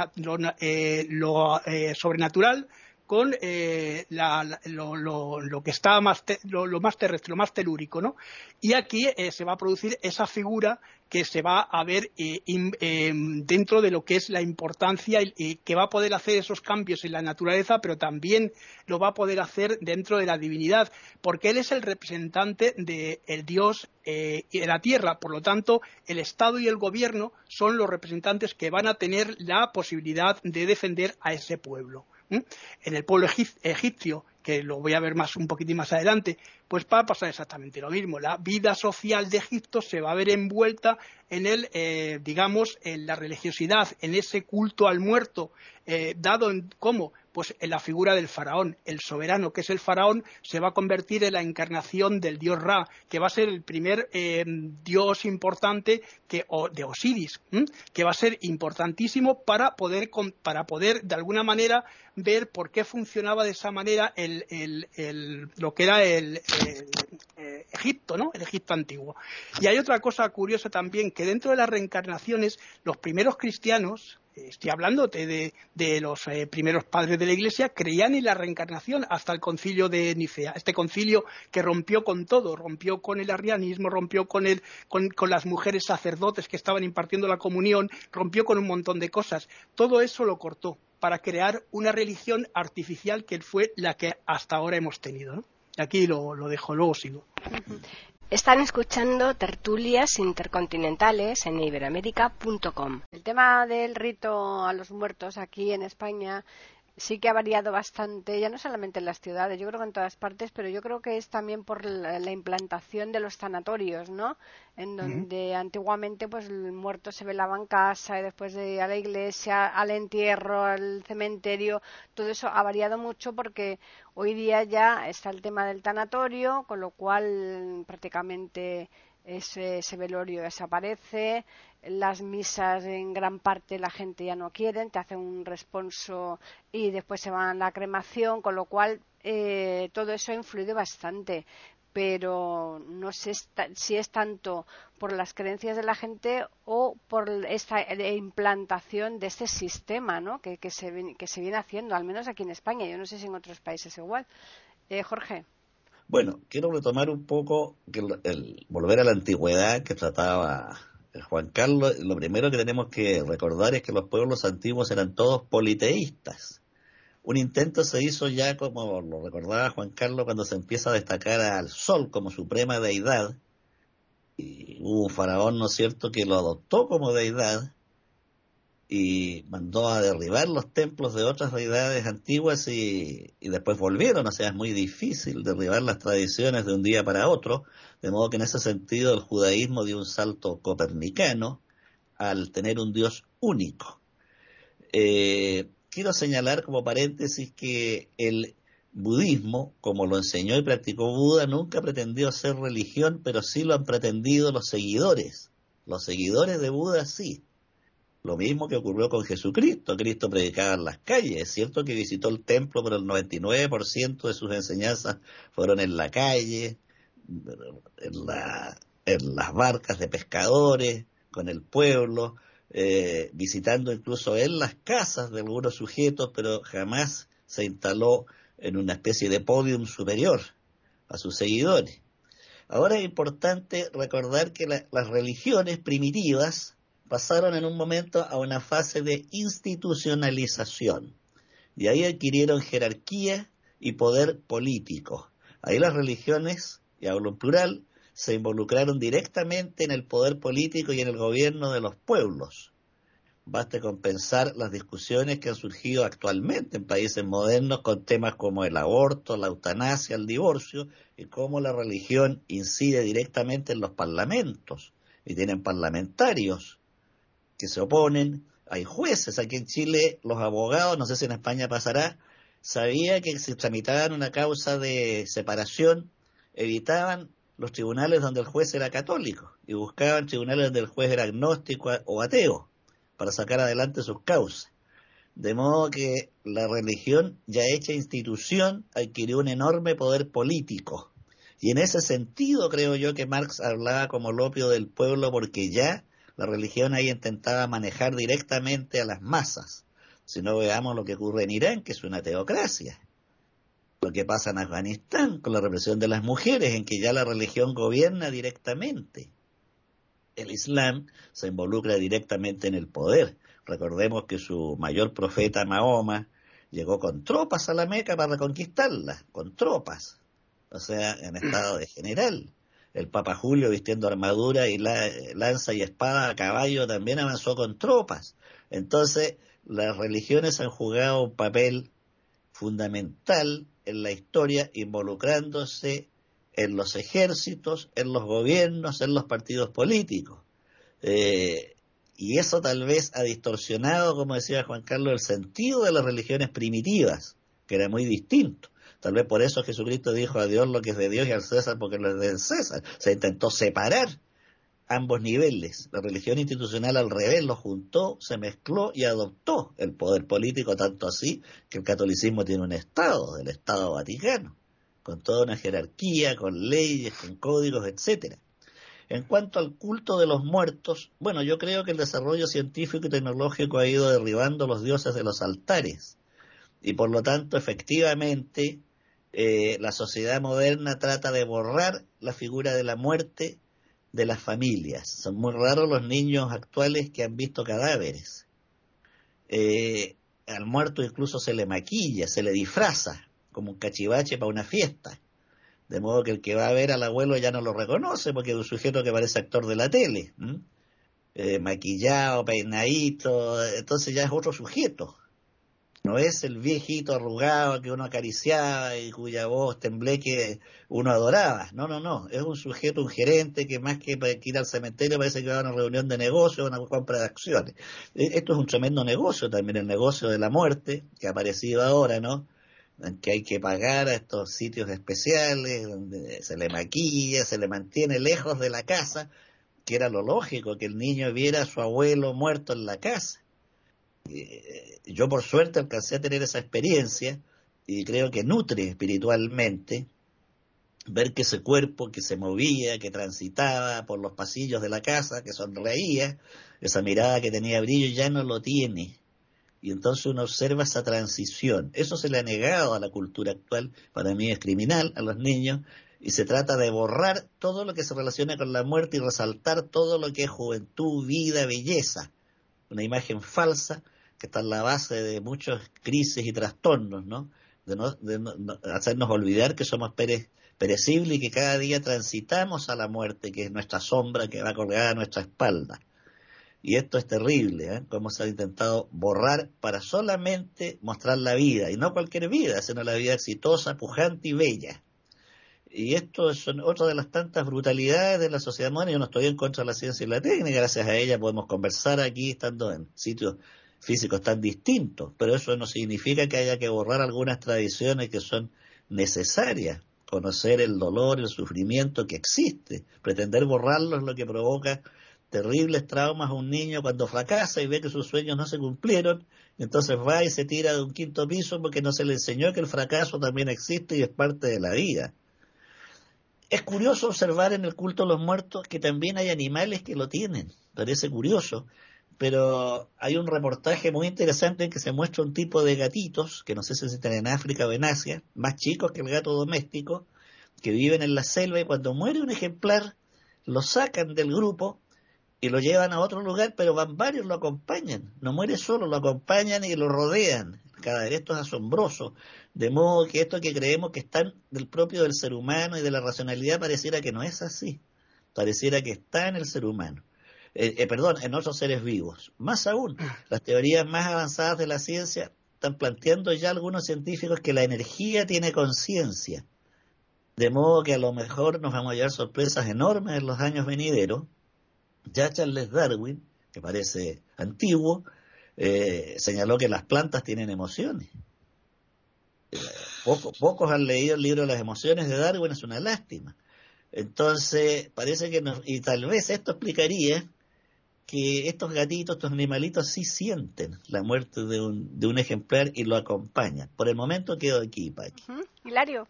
eh, sobrenatural con eh, lo, que está más lo, más terrestre, lo más telúrico, ¿no? Y aquí eh, se va a producir esa figura que se va a ver eh, dentro de lo que es la importancia y, que va a poder hacer esos cambios en la naturaleza, pero también lo va a poder hacer dentro de la divinidad, porque él es el representante del Dios y de la tierra. Por lo tanto, el Estado y el gobierno son los representantes que van a tener la posibilidad de defender a ese pueblo. En el pueblo egipcio, que lo voy a ver más un poquitín más adelante, pues va a pasar exactamente lo mismo. La vida social de Egipto se va a ver envuelta en el, eh, digamos, en la religiosidad, en ese culto al muerto, eh, dado en cómo pues en la figura del faraón, el soberano que es el faraón, se va a convertir en la encarnación del dios Ra, que va a ser el primer eh, dios importante de Osiris, que va a ser importantísimo para poder, para poder de alguna manera ver por qué funcionaba de esa manera lo que era el, eh, Egipto, ¿no? El Egipto antiguo. Y hay otra cosa curiosa también, que dentro de las reencarnaciones, los primeros cristianos, estoy hablando de, los eh, primeros padres de la Iglesia, creían en la reencarnación hasta el concilio de Nicea. Este concilio que rompió con todo, rompió con el arrianismo, rompió con, con, las mujeres sacerdotes que estaban impartiendo la comunión, rompió con un montón de cosas. Todo eso lo cortó para crear una religión artificial que fue la que hasta ahora hemos tenido. Aquí lo, lo dejo, luego sigo. Están escuchando tertulias intercontinentales en iberoamérica.com. El tema del rito a los muertos aquí en España sí que ha variado bastante, ya no solamente en las ciudades, yo creo que en todas partes, pero yo creo que es también por la, implantación de los sanatorios, ¿no? En donde antiguamente pues el muerto se velaba en casa y después de a la iglesia, al entierro, al cementerio, todo eso ha variado mucho porque hoy día ya está el tema del tanatorio, con lo cual prácticamente ese, velorio desaparece, las misas en gran parte la gente ya no quiere, te hace un responso y después se van a la cremación, con lo cual eh, todo eso ha influido bastante. Pero no sé si es tanto por las creencias de la gente o por esta implantación de este sistema ¿no? que, se, que se viene haciendo, al menos aquí en España. Yo no sé si en otros países igual. Eh, Jorge. Bueno, quiero retomar un poco el, volver a la antigüedad que trataba Juan Carlos. Lo primero que tenemos que recordar es que los pueblos antiguos eran todos politeístas. Un intento se hizo ya, como lo recordaba Juan Carlos, cuando se empieza a destacar al sol como suprema deidad. Y hubo un faraón, ¿no es cierto?, que lo adoptó como deidad y mandó a derribar los templos de otras deidades antiguas y, después volvieron. O sea, es muy difícil derribar las tradiciones de un día para otro, de modo que en ese sentido el judaísmo dio un salto copernicano al tener un Dios único. Eh, quiero señalar como paréntesis que el budismo, como lo enseñó y practicó Buda, nunca pretendió ser religión, pero sí lo han pretendido los seguidores. Los seguidores de Buda sí lo mismo que ocurrió con Jesucristo. Cristo predicaba en las calles. Es cierto que visitó el templo, pero el 99% de sus enseñanzas fueron en la calle, en, las barcas de pescadores, con el pueblo, eh, visitando incluso en las casas de algunos sujetos, pero jamás se instaló en una especie de podium superior a sus seguidores. Ahora es importante recordar que las religiones primitivas pasaron en un momento a una fase de institucionalización. Y ahí adquirieron jerarquía y poder político. Ahí las religiones, y hablo en plural, se involucraron directamente en el poder político y en el gobierno de los pueblos. Baste con pensar las discusiones que han surgido actualmente en países modernos con temas como el aborto, la eutanasia, el divorcio, y cómo la religión incide directamente en los parlamentos. Y tienen parlamentarios que se oponen, hay jueces. Aquí en Chile los abogados, no sé si en España pasará, sabía que si tramitaban una causa de separación, evitaban los tribunales donde el juez era católico y buscaban tribunales donde el juez era agnóstico o ateo para sacar adelante sus causas. De modo que la religión, ya hecha institución, adquirió un enorme poder político. Y en ese sentido creo yo que Marx hablaba como el opio del pueblo porque ya la religión ahí intentaba manejar directamente a las masas. Si no veamos lo que ocurre en Irán, que es una teocracia. Lo que pasa en Afganistán con la represión de las mujeres, en que ya la religión gobierna directamente. El Islam se involucra directamente en el poder. Recordemos que su mayor profeta, Mahoma, llegó con tropas a la Meca para reconquistarla, con tropas, o sea, en estado de general el Papa Julio vistiendo armadura y la, lanza y espada a caballo también avanzó con tropas. Entonces, las religiones han jugado un papel fundamental en la historia, involucrándose en los ejércitos, en los gobiernos, en los partidos políticos. Eh, y eso tal vez ha distorsionado, como decía Juan Carlos, el sentido de las religiones primitivas, que era muy distinto. Tal vez por eso Jesucristo dijo a Dios lo que es de Dios y al César porque lo es del César. Se intentó separar ambos niveles. La religión institucional al revés lo juntó, se mezcló y adoptó el poder político, tanto así que el catolicismo tiene un Estado, el Estado Vaticano, con toda una jerarquía, con leyes, con códigos, etcétera. En cuanto al culto de los muertos, bueno, yo creo que el desarrollo científico y tecnológico ha ido derribando los dioses de los altares y por lo tanto efectivamente eh, la sociedad moderna trata de borrar la figura de la muerte de las familias. Son muy raros los niños actuales que han visto cadáveres. Eh, al muerto incluso se le maquilla, se le disfraza como un cachivache para una fiesta. De modo que el que va a ver al abuelo ya no lo reconoce porque es un sujeto que parece actor de la tele. Eh, maquillado, peinadito, entonces ya es otro sujeto. No es el viejito arrugado que uno acariciaba y cuya voz tembleque uno adoraba. No, no, no. Es un sujeto, un gerente que más que ir al cementerio parece que va a una reunión de negocios, una compra de acciones. E, esto es un tremendo negocio también, el negocio de la muerte, que ha aparecido ahora, ¿no? Que hay que pagar a estos sitios especiales, donde se le maquilla, se le mantiene lejos de la casa, que era lo lógico, que el niño viera a su abuelo muerto en la casa yo por suerte alcancé a tener esa experiencia y creo que nutre espiritualmente ver que ese cuerpo que se movía, que transitaba por los pasillos de la casa, que sonreía, esa mirada que tenía brillo ya no lo tiene. Y entonces uno observa esa transición. Eso se le ha negado a la cultura actual, para mí es criminal, a los niños, y se trata de borrar todo lo que se relaciona con la muerte y resaltar todo lo que es juventud, vida, belleza. Una imagen falsa que está en la base de muchas crisis y trastornos, ¿no? De, no, de hacernos olvidar que somos perecibles y que cada día transitamos a la muerte, que es nuestra sombra que va colgada a nuestra espalda. Y esto es terrible, ¿eh? Se ha intentado borrar para solamente mostrar la vida, y no cualquier vida, sino la vida exitosa, pujante y bella. Y esto es otra de las tantas brutalidades de la sociedad moderna. Yo no estoy en contra de la ciencia y la técnica, gracias a ella podemos conversar aquí estando en sitios físicos tan distintos, pero eso no significa que haya que borrar algunas tradiciones que son necesarias. Conocer el dolor, el sufrimiento que existe. Pretender borrarlo es lo que provoca terribles traumas a un niño cuando fracasa y ve que sus sueños no se cumplieron, entonces va y se tira de un quinto piso porque no se le enseñó que el fracaso también existe y es parte de la vida. Es curioso observar en el culto a los muertos que también hay animales que lo tienen, parece curioso pero hay un reportaje muy interesante en que se muestra un tipo de gatitos, que no sé si están en África o en Asia, más chicos que el gato doméstico, que viven en la selva y cuando muere un ejemplar, lo sacan del grupo y lo llevan a otro lugar, pero van varios, lo acompañan. No muere solo, lo acompañan y lo rodean. Cada vez esto es asombroso. De modo que esto que creemos que está del propio del ser humano y de la racionalidad pareciera que no es así. Pareciera que está en el ser humano. Eh, eh, perdón, en otros seres vivos. Más aún, las teorías más avanzadas de la ciencia están planteando ya algunos científicos que la energía tiene conciencia. De modo que a lo mejor nos vamos a llevar sorpresas enormes en los años venideros. Ya Charles Darwin, que parece antiguo, eh, señaló que las plantas tienen emociones. pocos han leído el libro de las emociones de Darwin, es una lástima. Entonces, parece que nos, y tal vez esto explicaría que estos gatitos, estos animalitos sí sienten la muerte de un, de un ejemplar y lo acompañan. Por el momento quedo aquí, Paqui. Hilario.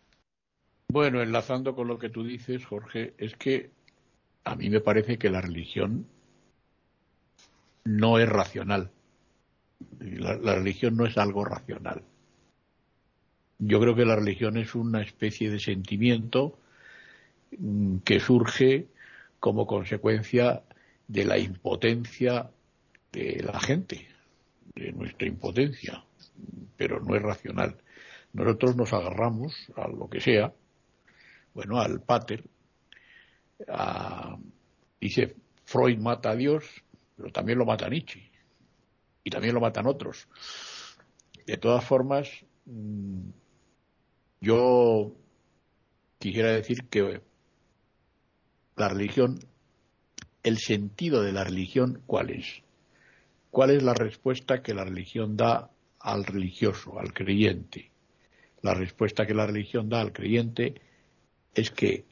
Bueno, enlazando con lo que tú dices, Jorge, es que a mí me parece que la religión no es racional. La, la religión no es algo racional. Yo creo que la religión es una especie de sentimiento mm, que surge como consecuencia de la impotencia de la gente, de nuestra impotencia, pero no es racional. Nosotros nos agarramos a lo que sea, bueno, al pater, dice Freud mata a Dios, pero también lo mata Nietzsche, y también lo matan otros. De todas formas, mm, yo quisiera decir que la religión el sentido de la religión, ¿cuál es? ¿Cuál es la respuesta que la religión da al religioso, al creyente? La respuesta que la religión da al creyente es que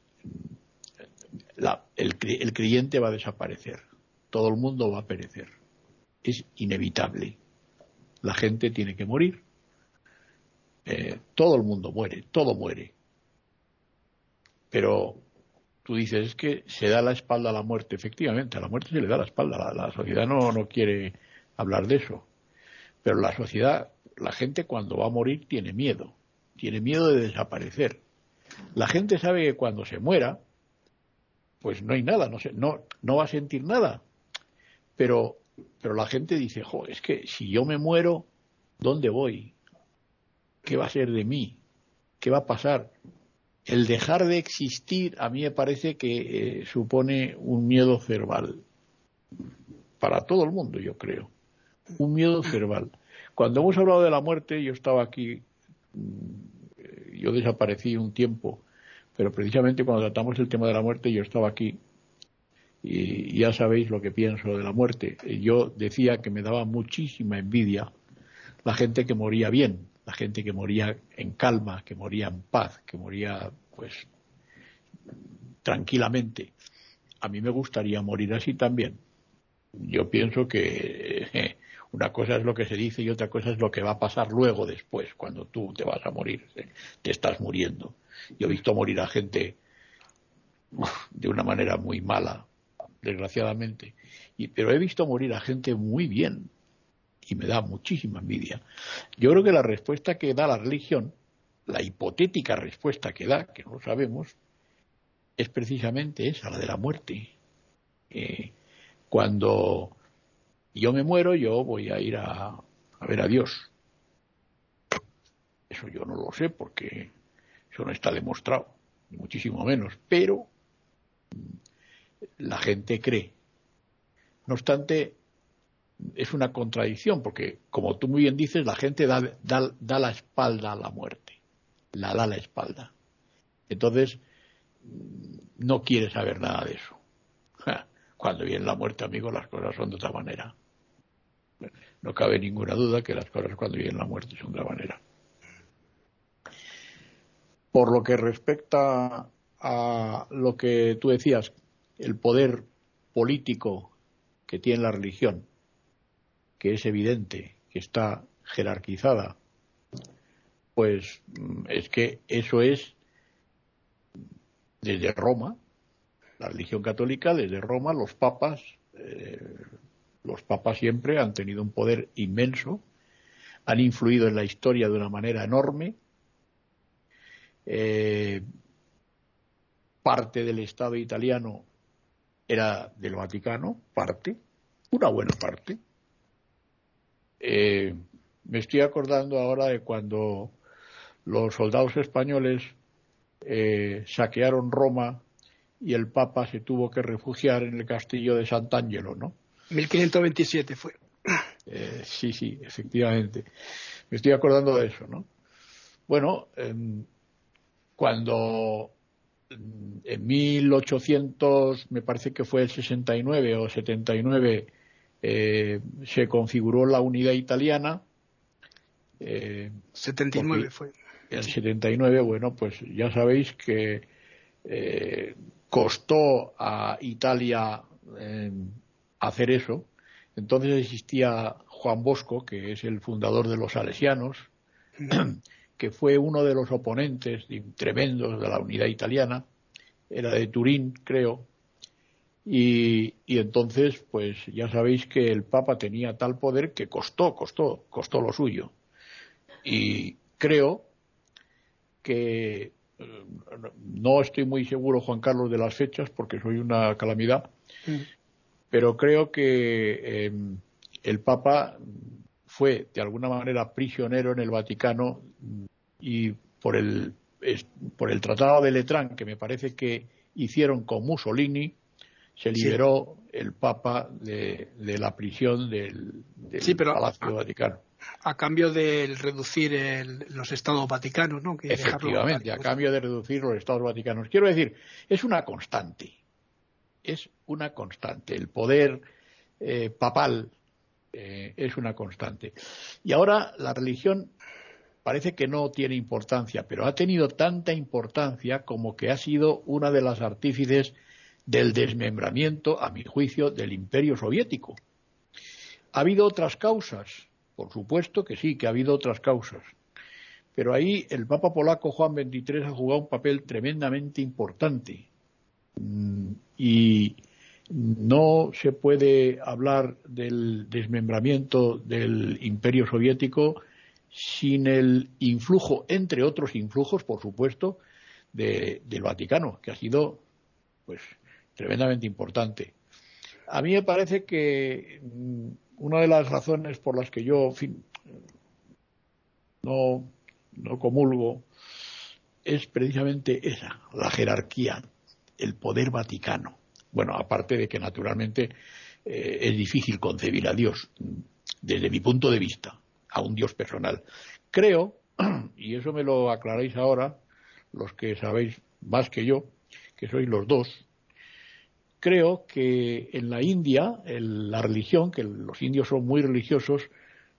el, creyente va a desaparecer, todo el mundo va a perecer. Es inevitable. La gente tiene que morir. Eh, todo el mundo muere, todo muere. Pero tú dices, es que se da la espalda a la muerte. Efectivamente, a la muerte se le da la espalda. La, sociedad no, no quiere hablar de eso. Pero la sociedad, la gente cuando va a morir tiene miedo. Tiene miedo de desaparecer. La gente sabe que cuando se muera, pues no hay nada, no, no, no va a sentir nada. Pero, pero la gente dice, jo, es que si yo me muero, ¿dónde voy? ¿Qué va a ser de mí? ¿Qué va a pasar? El dejar de existir a mí me parece que eh, supone un miedo cerval. Para todo el mundo, yo creo. Un miedo cerval. Cuando hemos hablado de la muerte, yo estaba aquí, mm, yo desaparecí un tiempo, pero precisamente cuando tratamos el tema de la muerte, yo estaba aquí y ya sabéis lo que pienso de la muerte. Yo decía que me daba muchísima envidia la gente que moría bien, la gente que moría en calma, que moría en paz, que moría pues tranquilamente. A mí me gustaría morir así también. Yo pienso que eh, una cosa es lo que se dice y otra cosa es lo que va a pasar luego después, cuando tú te vas a morir, eh, te estás muriendo. Yo he visto morir a gente de una manera muy mala, desgraciadamente, y, pero he visto morir a gente muy bien y me da muchísima envidia. Yo creo que la respuesta que da la religión, la hipotética respuesta que da, que no lo sabemos, es precisamente esa, la de la muerte. Eh, cuando yo me muero, yo voy a ir a, a ver a Dios. Eso yo no lo sé porque eso no está demostrado, ni muchísimo menos. Pero la gente cree. No obstante, es una contradicción, porque como tú muy bien dices, la gente da, da, la espalda a la muerte, la da la espalda. Entonces, no quiere saber nada de eso. Cuando viene la muerte, amigo, las cosas son de otra manera. No cabe ninguna duda que las cosas cuando viene la muerte son de otra manera. Por lo que respecta a lo que tú decías, el poder político que tiene la religión, que es evidente que está jerarquizada, pues mm, es que eso es desde Roma, la religión católica, desde Roma, los papas, eh, los papas siempre han tenido un poder inmenso, han influido en la historia de una manera enorme. Eh, parte del Estado italiano era del Vaticano, parte, una buena parte. Eh, me estoy acordando ahora de cuando los soldados españoles eh, saquearon Roma y el Papa se tuvo que refugiar en el castillo de Sant'Angelo, ¿no? 1527 fue. Eh, sí, sí, efectivamente. Me estoy acordando de eso, ¿no? Bueno, em, cuando en 1800, me parece que fue el 69 o 79, eh, se configuró la unidad italiana. Eh, 79 fue. El 79, bueno, pues ya sabéis que eh, costó a Italia eh, hacer eso. Entonces existía Juan Bosco, que es el fundador de los salesianos, que fue uno de los oponentes tremendos de la unidad italiana, era de Turín, creo, y, entonces, pues ya sabéis que el Papa tenía tal poder que costó, costó, costó lo suyo. Y creo que eh, no estoy muy seguro, Juan Carlos, de las fechas porque soy una calamidad, pero creo que em, el Papa fue de alguna manera prisionero en el Vaticano y por el, por el Tratado de Letrán, que me parece que hicieron con Mussolini, se liberó el Papa de, la prisión del, Palacio Vaticano. A cambio de reducir los estados vaticanos, ¿no? Efectivamente, a cambio de reducir los estados vaticanos. Quiero decir, es una constante. Es una constante. El poder eh, papal eh, es una constante. Y ahora la religión parece que no tiene importancia, pero ha tenido tanta importancia como que ha sido una de las artífices del desmembramiento, a mi juicio, del imperio soviético. ¿Ha habido otras causas? Por supuesto que sí, que ha habido otras causas. Pero ahí el Papa polaco Juan XXIII ha jugado un papel tremendamente importante. Mm, y no se puede hablar del desmembramiento del imperio soviético sin el influjo, entre otros influjos, por supuesto, del Vaticano, que ha sido pues tremendamente importante. A mí me parece que mm, una de las razones por las que yo no, no comulgo es precisamente esa, la jerarquía, el poder vaticano. Bueno, aparte de que naturalmente eh, es difícil concebir a Dios, desde mi punto de vista a un Dios personal. Creo, y eso me lo aclaráis ahora, los que sabéis más que yo, que sois los dos, creo que en la India, la religión, que los indios son muy religiosos,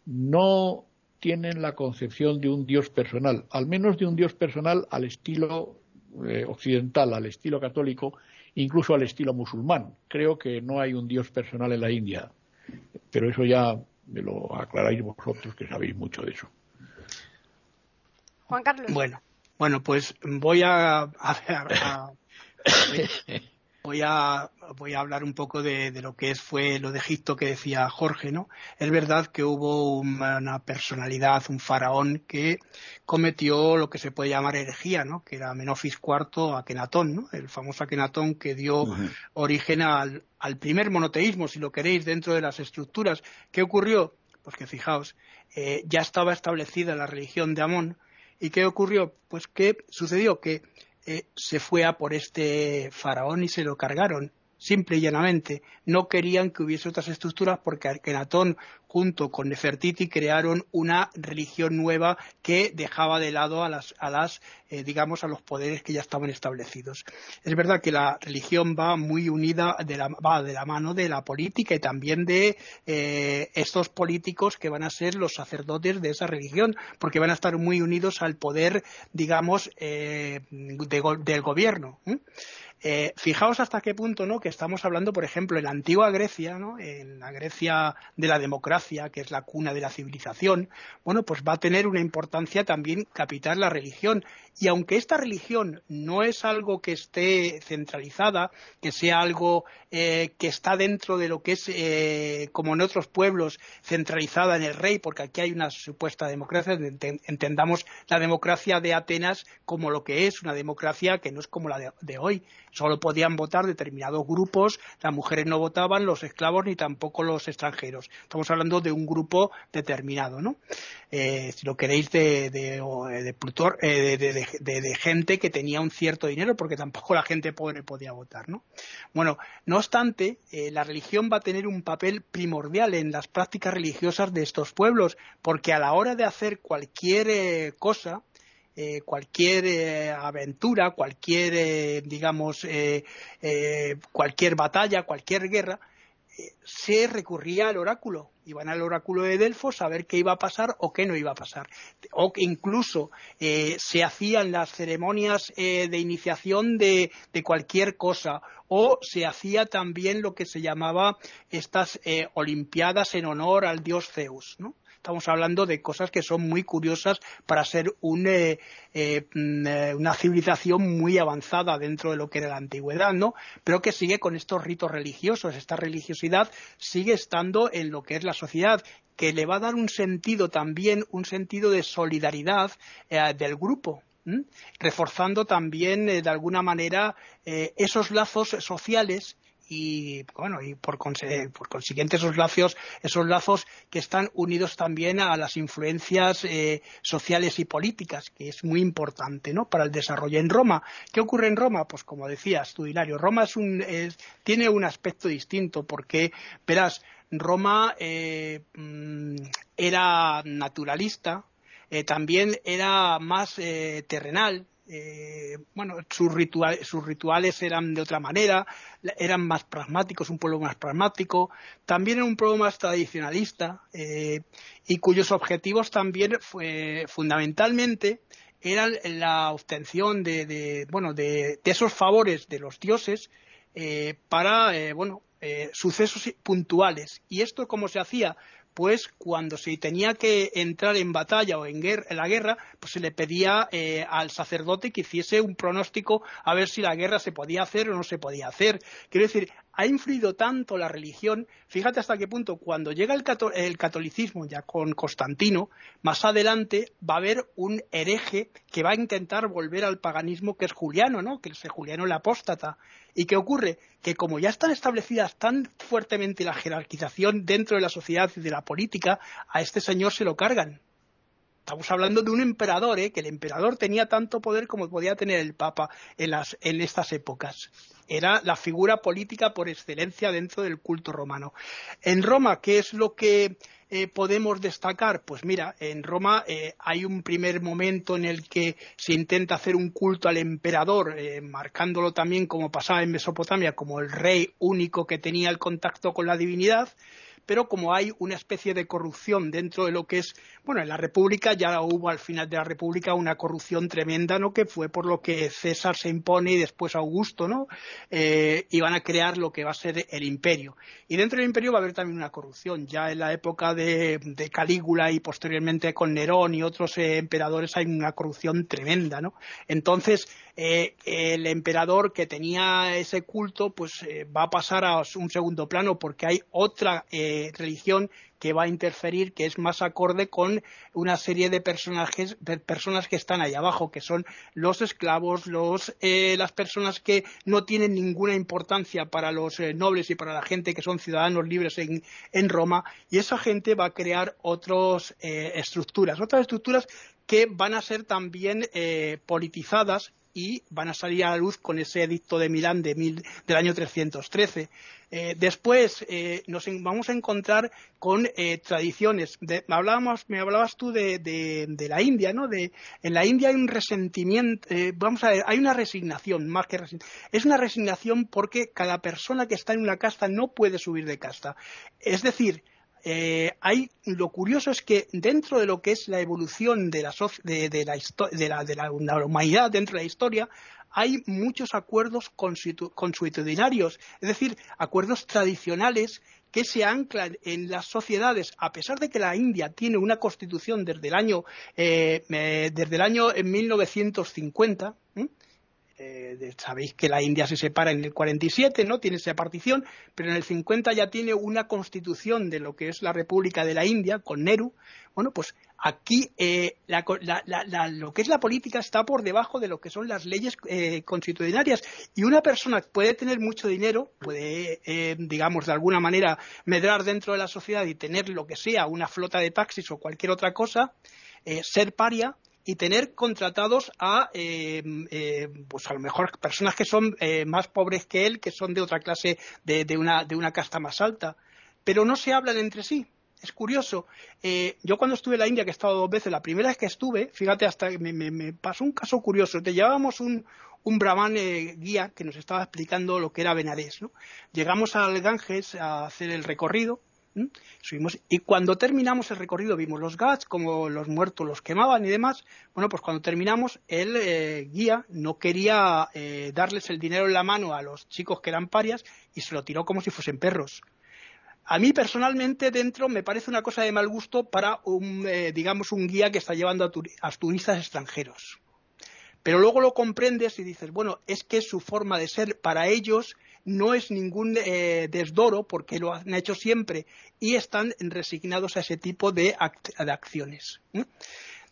no tienen la concepción de un Dios personal, al menos de un Dios personal al estilo eh, occidental, al estilo católico, incluso al estilo musulmán. Creo que no hay un Dios personal en la India, pero eso ya me lo aclaráis vosotros que sabéis mucho de eso. Juan Carlos. Bueno, bueno, pues voy a, voy a, voy a hablar un poco de, lo que es, fue lo de Egipto que decía Jorge, ¿no? Es verdad que hubo una personalidad, un faraón que cometió lo que se puede llamar herejía, ¿no? Que era Menofis IV Akenatón, ¿no? El famoso Akenatón que dio origen al, primer monoteísmo, si lo queréis, dentro de las estructuras. ¿Qué ocurrió? Pues que fijaos, eh, ya estaba establecida la religión de Amón, ¿Y qué ocurrió? Pues que sucedió que eh, se fue a por este faraón y se lo cargaron simple y llanamente. No querían que hubiese otras estructuras porque Arkenatón junto con Nefertiti crearon una religión nueva que dejaba de lado a las, a las eh, digamos, a los poderes que ya estaban establecidos. Es verdad que la religión va muy unida, de la, va de la mano de la política y también de eh, estos políticos que van a ser los sacerdotes de esa religión, porque van a estar muy unidos al poder, digamos, eh, del gobierno. Eh, fijaos hasta qué punto, ¿no? Que estamos hablando, por ejemplo, en la antigua Grecia, ¿no? En la Grecia de la democracia, que es la cuna de la civilización, bueno, pues va a tener una importancia también capital la religión. Y aunque esta religión no es algo que esté centralizada, que sea algo eh, que está dentro de lo que es, eh, como en otros pueblos, centralizada en el rey, porque aquí hay una supuesta democracia, entendamos la democracia de Atenas como lo que es, una democracia que no es como la de hoy Solo podían votar determinados grupos, las mujeres no votaban, los esclavos ni tampoco los extranjeros. Estamos hablando de un grupo determinado, ¿no? Eh, si lo queréis, de, de, eh, de, gente que tenía un cierto dinero, porque tampoco la gente pobre podía votar, ¿no? Bueno, no obstante, eh, la religión va a tener un papel primordial en las prácticas religiosas de estos pueblos, porque a la hora de hacer cualquier cosa, eh, cualquier eh, aventura, cualquier, eh, digamos, cualquier batalla, cualquier guerra, se recurría al oráculo. Iban al oráculo de Delfos a ver qué iba a pasar o qué no iba a pasar. O incluso se hacían las ceremonias de iniciación de, de, cualquier cosa. O se hacía también lo que se llamaba estas olimpiadas en honor al dios Zeus. ¿no? Estamos hablando de cosas que son muy curiosas para ser eh, eh, mm, eh, una civilización muy avanzada dentro de lo que era la antigüedad, ¿no? Pero que sigue con estos ritos religiosos. Esta religiosidad sigue estando en lo que es la sociedad que le va a dar un sentido también, un sentido de solidaridad del grupo, reforzando también de alguna manera esos lazos sociales y bueno y por, consiguiente esos lazos esos lazos que están unidos también a las influencias eh, sociales y políticas que es muy importante no para el desarrollo en Roma. Qué ocurre en Roma pues como decías tú Hilario Roma es un tiene un aspecto distinto porque verás Roma eh, mm, era naturalista eh, también era más terrenal eh, bueno, sus, sus rituales eran de otra manera, eran más pragmáticos, un pueblo más pragmático, también era un pueblo más tradicionalista eh, y cuyos objetivos también fue, fundamentalmente eran la obtención de, bueno, de, esos favores de los dioses eh, para, bueno, sucesos puntuales. ¿Y esto cómo se hacía? Pues cuando se tenía que entrar en batalla o en, la guerra, pues se le pedía eh, al sacerdote que hiciese un pronóstico a ver si la guerra se podía hacer o no se podía hacer. Quiero decir, ha influido tanto la religión, fíjate hasta qué punto, cuando llega el, catolicismo ya con Constantino, más adelante va a haber un hereje que va a intentar volver al paganismo que es Juliano, ¿no? Que es Juliano el apóstata. ¿Y qué ocurre? Que como ya están establecidas tan fuertemente la jerarquización dentro de la sociedad y de la política, a este señor se lo cargan Estamos hablando de un emperador, ¿eh? que el emperador tenía tanto poder como podía tener el Papa en, las, en estas épocas. Era la figura política por excelencia dentro del culto romano. En Roma, ¿qué es lo que eh, podemos destacar? Pues mira, en Roma eh, hay un primer momento en el que se intenta hacer un culto al emperador, eh, marcándolo también como pasaba en Mesopotamia, como el rey único que tenía el contacto con la divinidad pero como hay una especie de corrupción dentro de lo que es, bueno, en la República ya hubo al final de la República una corrupción tremenda, ¿no? Que fue por lo que César se impone y después Augusto, ¿no? Eh, iban a crear lo que va a ser el imperio. Y dentro del imperio va a haber también una corrupción. Ya en la época de, Calígula y posteriormente con Nerón y otros eh, emperadores hay una corrupción tremenda, ¿no? Entonces, eh, el emperador que tenía ese culto pues eh, va a pasar a un segundo plano porque hay otra religión que va a interferir, que es más acorde con una serie de personajes, de personas que están ahí abajo, que son los esclavos, los, las personas que no tienen ninguna importancia para los nobles y para la gente que son ciudadanos libres en, en Roma, y esa gente va a crear otras estructuras, otras estructuras que van a ser también politizadas y van a salir a la luz con ese edicto de Milán de del año 313. Eh, después eh, nos vamos a encontrar con eh, tradiciones. me, hablabas tú de, la India, ¿no? De, en la India hay un resentimiento, vamos a ver, hay una resignación más que resignación. Es una resignación porque cada persona que está en una casta no puede subir de casta. Es decir, eh, hay, lo curioso es que dentro de lo que es la evolución de la, de, la, humanidad dentro de la historia, hay muchos acuerdos consuetudinarios, es decir, acuerdos tradicionales que se anclan en las sociedades, a pesar de que la India tiene una constitución desde el año, eh, desde el año 1950, eh, sabéis que la India se separa en el 47, ¿no? Tiene esa partición, pero en el 50 ya tiene una constitución de lo que es la República de la India con Nehru. Bueno, pues aquí eh, lo que es la política está por debajo de lo que son las leyes eh, constitucionarias y una persona puede tener mucho dinero, puede, digamos, de alguna manera medrar dentro de la sociedad y tener lo que sea, una flota de taxis o cualquier otra cosa, ser paria y tener contratados a, eh, eh, pues a lo mejor personas que son eh, más pobres que él, que son de otra clase, de, de, una, de una casta más alta. Pero no se hablan entre sí. Es curioso. yo cuando estuve en la India, que he estado dos veces, la primera vez que estuve, fíjate, hasta me, me, pasó un caso curioso. Te llevábamos un, un brahman guía que nos estaba explicando lo que era Benarés. ¿no? Llegamos al Ganges a hacer el recorrido Subimos, y cuando terminamos el recorrido vimos los gats, como los muertos los quemaban y demás. Bueno, pues cuando terminamos, el eh, guía no quería eh, darles el dinero en la mano a los chicos que eran parias y se lo tiró como si fuesen perros. A mí personalmente dentro me parece una cosa de mal gusto para un, eh, digamos, un guía que está llevando a, turistas extranjeros. Pero luego lo comprendes y dices, bueno, es que su forma de ser para ellos no es ningún eh, desdoro porque lo han hecho siempre y están resignados a ese tipo de, acciones.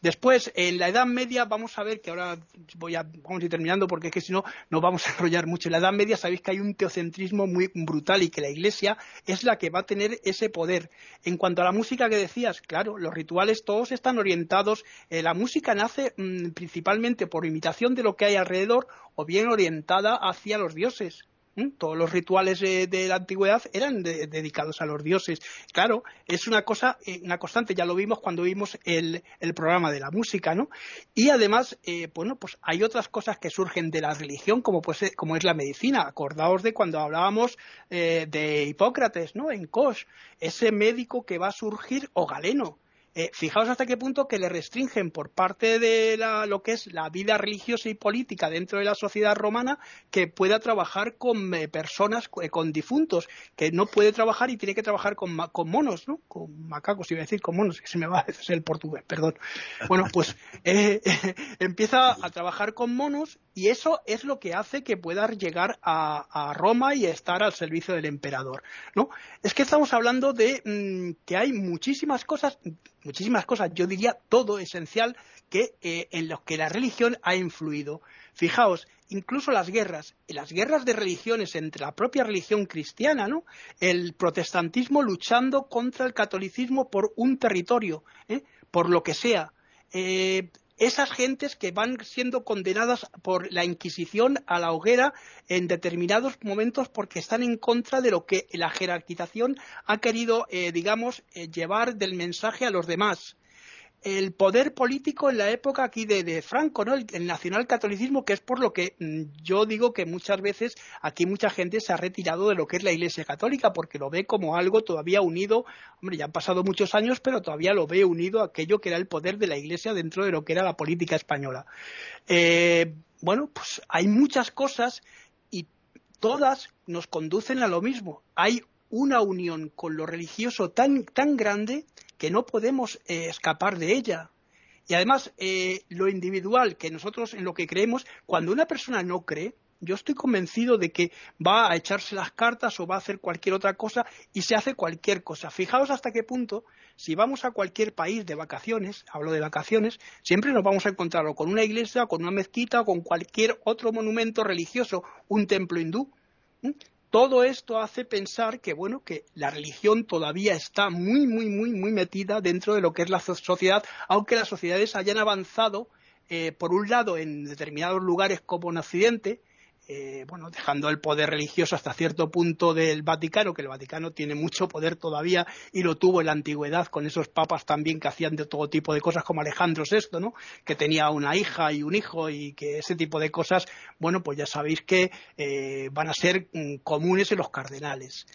Después, en la Edad Media, vamos a ver que ahora voy a, vamos a ir terminando porque es que si no, no vamos a enrollar mucho. En la Edad Media sabéis que hay un teocentrismo muy brutal y que la Iglesia es la que va a tener ese poder. En cuanto a la música que decías, claro, los rituales todos están orientados. Eh, la música nace mm, principalmente por imitación de lo que hay alrededor o bien orientada hacia los dioses. Todos los rituales de, la antigüedad eran dedicados a los dioses. Claro, es una cosa, eh, una constante, ya lo vimos cuando vimos el, programa de la música, ¿no? Y además, eh, bueno, pues hay otras cosas que surgen de la religión, como, pues, eh, como es la medicina. Acordaos de cuando hablábamos de Hipócrates, ¿no? En Kosh, ese médico que va a surgir, o Galeno, eh, fijaos hasta qué punto que le restringen por parte de lo que es la vida religiosa y política dentro de la sociedad romana que pueda trabajar con eh, personas, eh, con difuntos, que no puede trabajar y tiene que trabajar con, monos, ¿no? Con macacos, iba a decir, con monos, que se me va a decir el portugués, perdón. Bueno, pues empieza a trabajar con monos y eso es lo que hace que pueda llegar a, Roma y estar al servicio del emperador, ¿no? Es que estamos hablando de mm, que hay muchísimas cosas muchísimas cosas, yo diría todo esencial que, eh, en los que la religión ha influido. Fijaos, incluso las guerras, las guerras de religiones entre la propia religión cristiana, ¿no? El protestantismo luchando contra el catolicismo por un territorio, ¿eh? por lo que sea. eh, esas gentes que van siendo condenadas por la Inquisición a la hoguera en determinados momentos porque están en contra de lo que la jerarquización ha querido, eh, digamos, eh, llevar del mensaje a los demás el poder político en la época aquí de, Franco, ¿no? El, nacionalcatolicismo, que es por lo que mm, yo digo que muchas veces aquí mucha gente se ha retirado de lo que es la Iglesia Católica, porque lo ve como algo todavía unido, hombre, ya han pasado muchos años, pero todavía lo ve unido a aquello que era el poder de la Iglesia dentro de lo que era la política española. Eh, bueno, pues hay muchas cosas y todas nos conducen a lo mismo. Hay una unión con lo religioso tan, tan grande que no podemos eh, escapar de ella. Y además, eh, lo individual, que nosotros en lo que creemos, cuando una persona no cree, yo estoy convencido de que va a echarse las cartas o va a hacer cualquier otra cosa y se hace cualquier cosa. Fijaos hasta qué punto, si vamos a cualquier país de vacaciones, hablo de vacaciones, siempre nos vamos a encontrar con una iglesia, con una mezquita, o con cualquier otro monumento religioso, un templo hindú todo esto hace pensar que bueno que la religión todavía está muy muy muy muy metida dentro de lo que es la sociedad aunque las sociedades hayan avanzado eh, por un lado en determinados lugares como en Occidente eh, bueno, dejando el poder religioso hasta cierto punto del Vaticano, que el Vaticano tiene mucho poder todavía y lo tuvo en la antigüedad con esos papas también que hacían de todo tipo de cosas como Alejandro VI, ¿no? que tenía una hija y un hijo y que ese tipo de cosas, bueno, pues ya sabéis que eh, van a ser mm, comunes en los cardenales.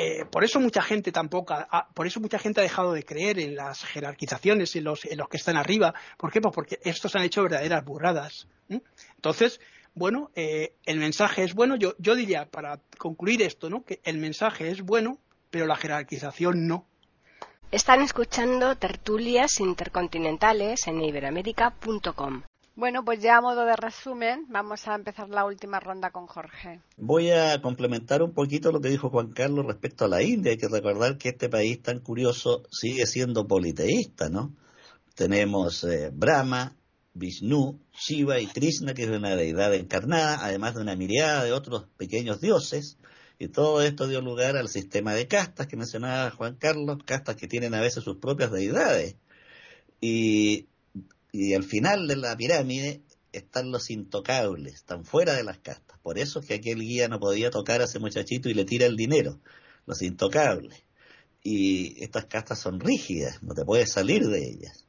Eh, por eso mucha gente tampoco, por eso mucha gente ha dejado de creer en las jerarquizaciones, en los, en los que están arriba. ¿Por qué? Pues porque estos han hecho verdaderas burradas. Entonces, bueno, eh, el mensaje es bueno. Yo, yo diría, para concluir esto, ¿no? que el mensaje es bueno, pero la jerarquización no. Están escuchando tertulias intercontinentales en iberoamérica.com. Bueno, pues ya a modo de resumen, vamos a empezar la última ronda con Jorge. Voy a complementar un poquito lo que dijo Juan Carlos respecto a la India. Hay que recordar que este país tan curioso sigue siendo politeísta, ¿no? Tenemos eh, Brahma, Vishnu, Shiva y Krishna, que es una deidad encarnada, además de una mirada de otros pequeños dioses. Y todo esto dio lugar al sistema de castas que mencionaba Juan Carlos, castas que tienen a veces sus propias deidades. Y, y al final de la pirámide están los intocables, están fuera de las castas. Por eso es que aquel guía no podía tocar a ese muchachito y le tira el dinero, los intocables. Y estas castas son rígidas, no te puedes salir de ellas.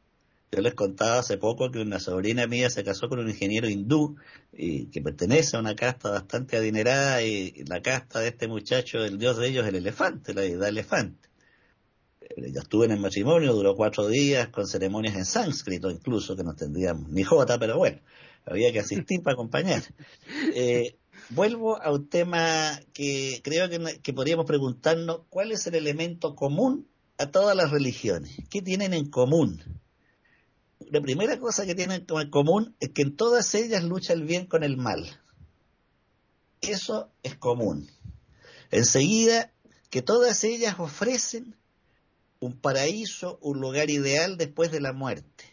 Yo les contaba hace poco que una sobrina mía se casó con un ingeniero hindú y que pertenece a una casta bastante adinerada y la casta de este muchacho, el dios de ellos el elefante, la deidad elefante. Eh, yo estuve en el matrimonio, duró cuatro días con ceremonias en sánscrito incluso, que no tendríamos ni jota, pero bueno, había que asistir para acompañar. Eh, vuelvo a un tema que creo que, que podríamos preguntarnos, ¿cuál es el elemento común a todas las religiones? ¿Qué tienen en común? La primera cosa que tienen en común es que en todas ellas lucha el bien con el mal. Eso es común. Enseguida, que todas ellas ofrecen un paraíso, un lugar ideal después de la muerte.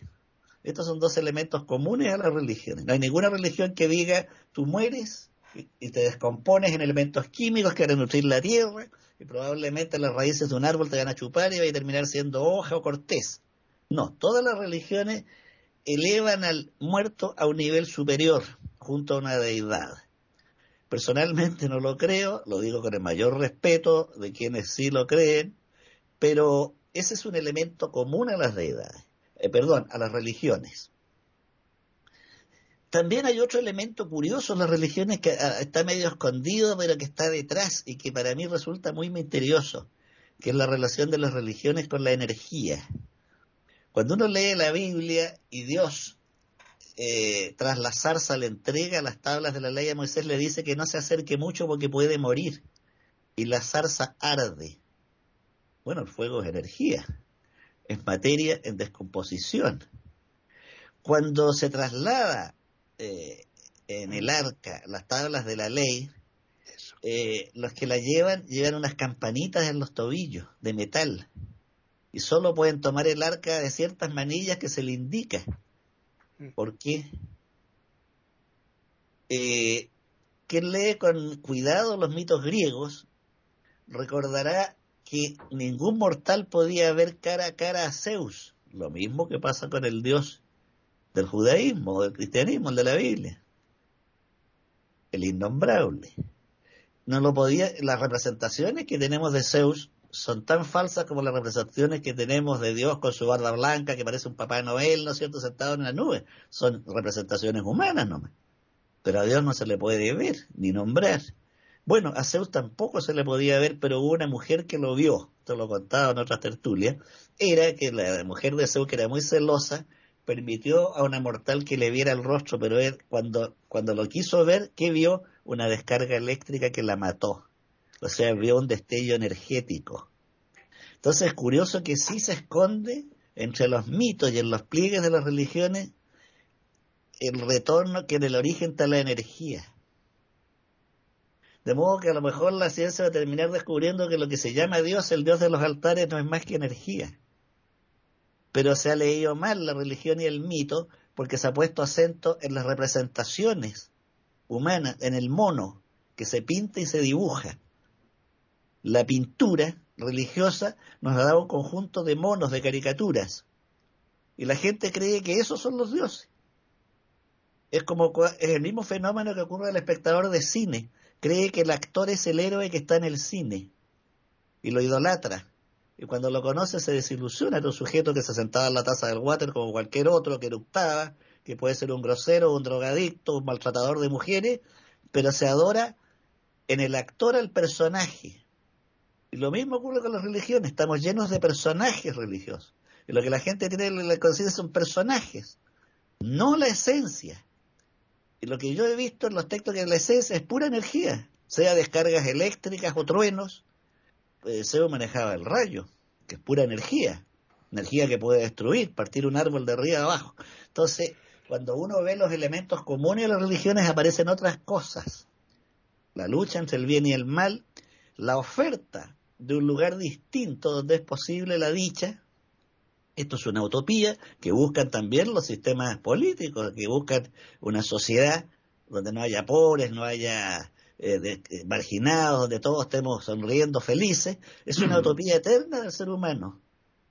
Estos son dos elementos comunes a las religiones. No hay ninguna religión que diga, tú mueres y te descompones en elementos químicos que van a nutrir la tierra y probablemente las raíces de un árbol te van a chupar y va a terminar siendo hoja o corteza. No, todas las religiones elevan al muerto a un nivel superior, junto a una deidad. Personalmente no lo creo, lo digo con el mayor respeto de quienes sí lo creen, pero ese es un elemento común a las deidades, eh, perdón, a las religiones. También hay otro elemento curioso en las religiones que ah, está medio escondido, pero que está detrás y que para mí resulta muy misterioso, que es la relación de las religiones con la energía. Cuando uno lee la Biblia y Dios, eh, tras la zarza, le entrega las tablas de la ley a Moisés, le dice que no se acerque mucho porque puede morir. Y la zarza arde. Bueno, el fuego es energía, es materia en descomposición. Cuando se traslada eh, en el arca las tablas de la ley, eh, los que la llevan llevan unas campanitas en los tobillos de metal y solo pueden tomar el arca de ciertas manillas que se le indica. Mm. ¿Por qué? Eh, quien lee con cuidado los mitos griegos recordará que ningún mortal podía ver cara a cara a Zeus, lo mismo que pasa con el dios del judaísmo, del cristianismo, el de la Biblia. El innombrable. No lo podía, las representaciones que tenemos de Zeus son tan falsas como las representaciones que tenemos de Dios con su barba blanca, que parece un papá Noel, ¿no es cierto?, sentado en la nube. Son representaciones humanas nomás. Pero a Dios no se le puede ver ni nombrar. Bueno, a Zeus tampoco se le podía ver, pero hubo una mujer que lo vio, esto lo contaba en otras tertulias, era que la mujer de Zeus, que era muy celosa, permitió a una mortal que le viera el rostro, pero él, cuando, cuando lo quiso ver, ¿qué vio? Una descarga eléctrica que la mató. O sea, vio un destello energético. Entonces es curioso que sí se esconde entre los mitos y en los pliegues de las religiones el retorno que en el origen está la energía. De modo que a lo mejor la ciencia va a terminar descubriendo que lo que se llama Dios, el Dios de los altares, no es más que energía. Pero se ha leído mal la religión y el mito porque se ha puesto acento en las representaciones humanas, en el mono, que se pinta y se dibuja. La pintura religiosa nos ha dado un conjunto de monos, de caricaturas. Y la gente cree que esos son los dioses. Es como es el mismo fenómeno que ocurre al espectador de cine cree que el actor es el héroe que está en el cine y lo idolatra. Y cuando lo conoce se desilusiona, era un sujeto que se sentaba en la taza del water como cualquier otro, que eructaba, que puede ser un grosero, un drogadicto, un maltratador de mujeres, pero se adora en el actor al personaje. Y lo mismo ocurre con las religiones, estamos llenos de personajes religiosos. Y lo que la gente tiene en la conciencia son personajes, no la esencia. Y lo que yo he visto en los textos que les es, es pura energía, sea descargas eléctricas o truenos. Eh, Zeus manejaba el rayo, que es pura energía, energía que puede destruir, partir un árbol de arriba abajo. Entonces, cuando uno ve los elementos comunes de las religiones, aparecen otras cosas. La lucha entre el bien y el mal, la oferta de un lugar distinto donde es posible la dicha, esto es una utopía que buscan también los sistemas políticos, que buscan una sociedad donde no haya pobres, no haya eh, eh, marginados, donde todos estemos sonriendo felices. Es una utopía eterna del ser humano.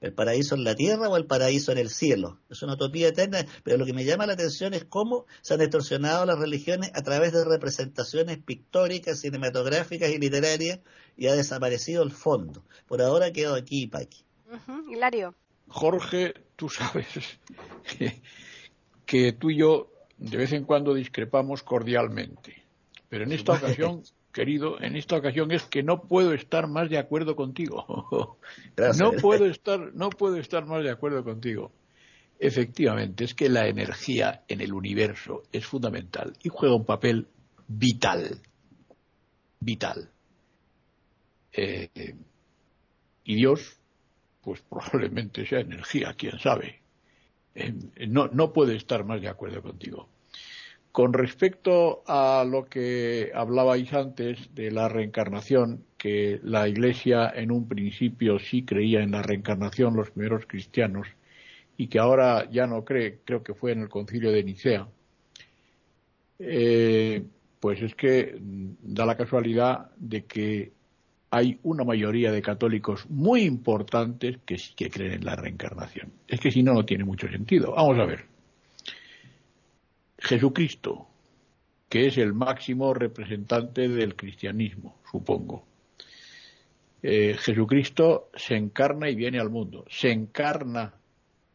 El paraíso en la tierra o el paraíso en el cielo. Es una utopía eterna, pero lo que me llama la atención es cómo se han distorsionado las religiones a través de representaciones pictóricas, cinematográficas y literarias y ha desaparecido el fondo. Por ahora quedo aquí, Paqui. Hilario. Jorge, tú sabes que, tú y yo de vez en cuando discrepamos cordialmente. Pero en esta ocasión, querido, en esta ocasión es que no puedo estar más de acuerdo contigo. No puedo estar, no puedo estar más de acuerdo contigo. Efectivamente, es que la energía en el universo es fundamental y juega un papel vital. Vital. Eh, y Dios pues probablemente sea energía, quién sabe. No, no puedo estar más de acuerdo contigo. Con respecto a lo que hablabais antes de la reencarnación, que la Iglesia en un principio sí creía en la reencarnación, los primeros cristianos, y que ahora ya no cree, creo que fue en el concilio de Nicea, eh, pues es que da la casualidad de que hay una mayoría de católicos muy importantes que sí que creen en la reencarnación. Es que si no, no tiene mucho sentido. Vamos a ver. Jesucristo, que es el máximo representante del cristianismo, supongo. Eh, Jesucristo se encarna y viene al mundo. Se encarna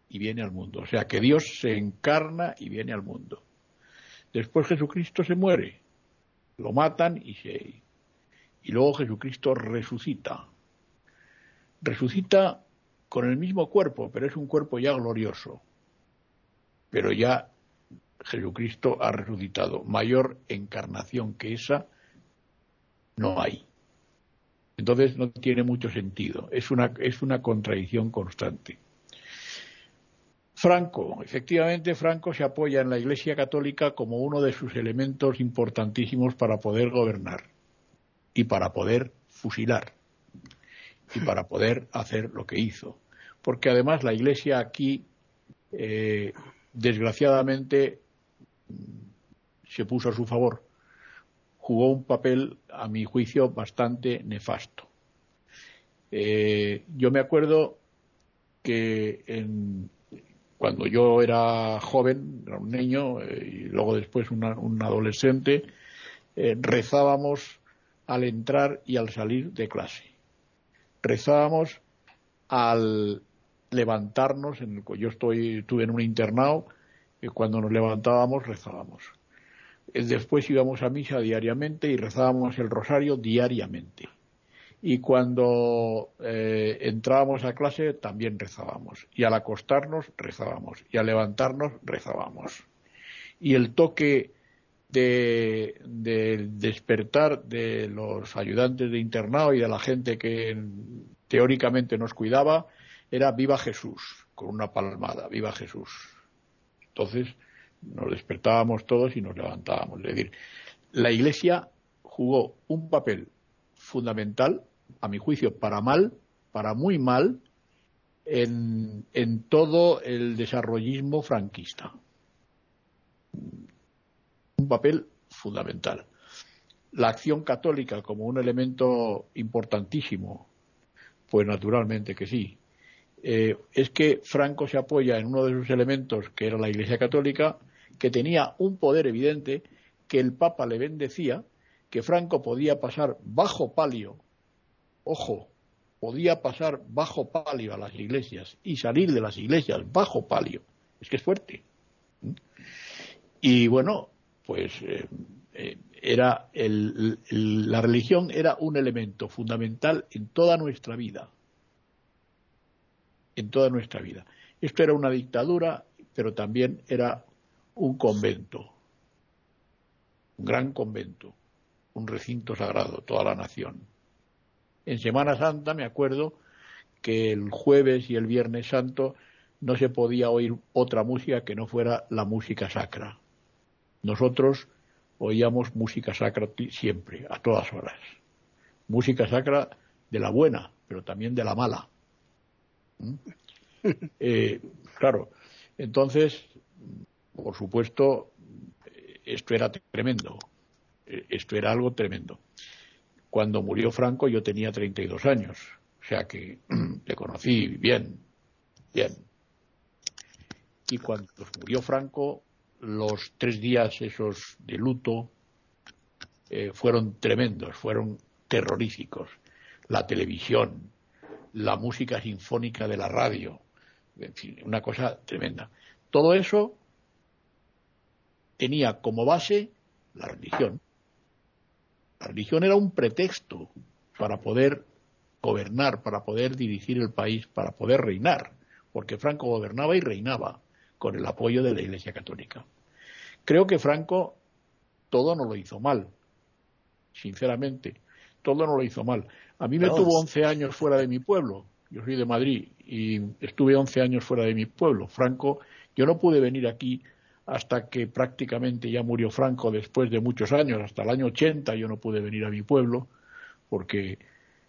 y viene al mundo. O sea que Dios se encarna y viene al mundo. Después Jesucristo se muere. Lo matan y se, y luego Jesucristo resucita. Resucita con el mismo cuerpo, pero es un cuerpo ya glorioso. Pero ya Jesucristo ha resucitado. Mayor encarnación que esa no hay. Entonces no tiene mucho sentido. Es una, es una contradicción constante. Franco, efectivamente Franco se apoya en la Iglesia Católica como uno de sus elementos importantísimos para poder gobernar y para poder fusilar y para poder hacer lo que hizo. Porque además la Iglesia aquí, eh, desgraciadamente, se puso a su favor. Jugó un papel, a mi juicio, bastante nefasto. Eh, yo me acuerdo que en, cuando yo era joven, era un niño eh, y luego después un adolescente, eh, rezábamos al entrar y al salir de clase. Rezábamos al levantarnos, yo estoy, estuve en un internado, cuando nos levantábamos rezábamos. Eh, después íbamos a misa diariamente y rezábamos el rosario diariamente. Y cuando eh, entrábamos a clase también rezábamos. Y al acostarnos rezábamos. Y al levantarnos rezábamos. Y el toque de, despertar de los ayudantes de internado y de la gente que teóricamente nos cuidaba era viva Jesús, con una palmada, viva Jesús. Entonces nos despertábamos todos y nos levantábamos. Es decir, la Iglesia jugó un papel fundamental, a mi juicio, para mal, para muy mal, en, todo el desarrollismo franquista. Un papel fundamental. La acción católica como un elemento importantísimo, pues naturalmente que sí. Eh, es que Franco se apoya en uno de sus elementos, que era la Iglesia Católica, que tenía un poder evidente, que el Papa le bendecía, que Franco podía pasar bajo palio, ojo, podía pasar bajo palio a las iglesias y salir de las iglesias bajo palio. Es que es fuerte. Y bueno, pues eh, eh, era la religión era un elemento fundamental en toda nuestra vida en toda nuestra vida. Esto era una dictadura, pero también era un convento, un gran convento, un recinto sagrado, toda la nación. En Semana Santa me acuerdo que el jueves y el viernes santo no se podía oír otra música que no fuera la música sacra. Nosotros oíamos música sacra siempre, a todas horas. Música sacra de la buena, pero también de la mala. Eh, claro, entonces, por supuesto, esto era tremendo. Eh, esto era algo tremendo. Cuando murió Franco yo tenía 32 años, o sea que le conocí bien, bien. Y cuando murió Franco, los tres días esos de luto eh, fueron tremendos, fueron terroríficos. La televisión, la música sinfónica de la radio, en fin, una cosa tremenda. Todo eso tenía como base la religión. La religión era un pretexto para poder gobernar, para poder dirigir el país, para poder reinar, porque Franco gobernaba y reinaba con el apoyo de la Iglesia Católica. Creo que Franco todo no lo hizo mal, sinceramente, todo no lo hizo mal. A mí me tuvo 11 años fuera de mi pueblo. Yo soy de Madrid y estuve 11 años fuera de mi pueblo. Franco, yo no pude venir aquí hasta que prácticamente ya murió Franco después de muchos años, hasta el año 80 yo no pude venir a mi pueblo porque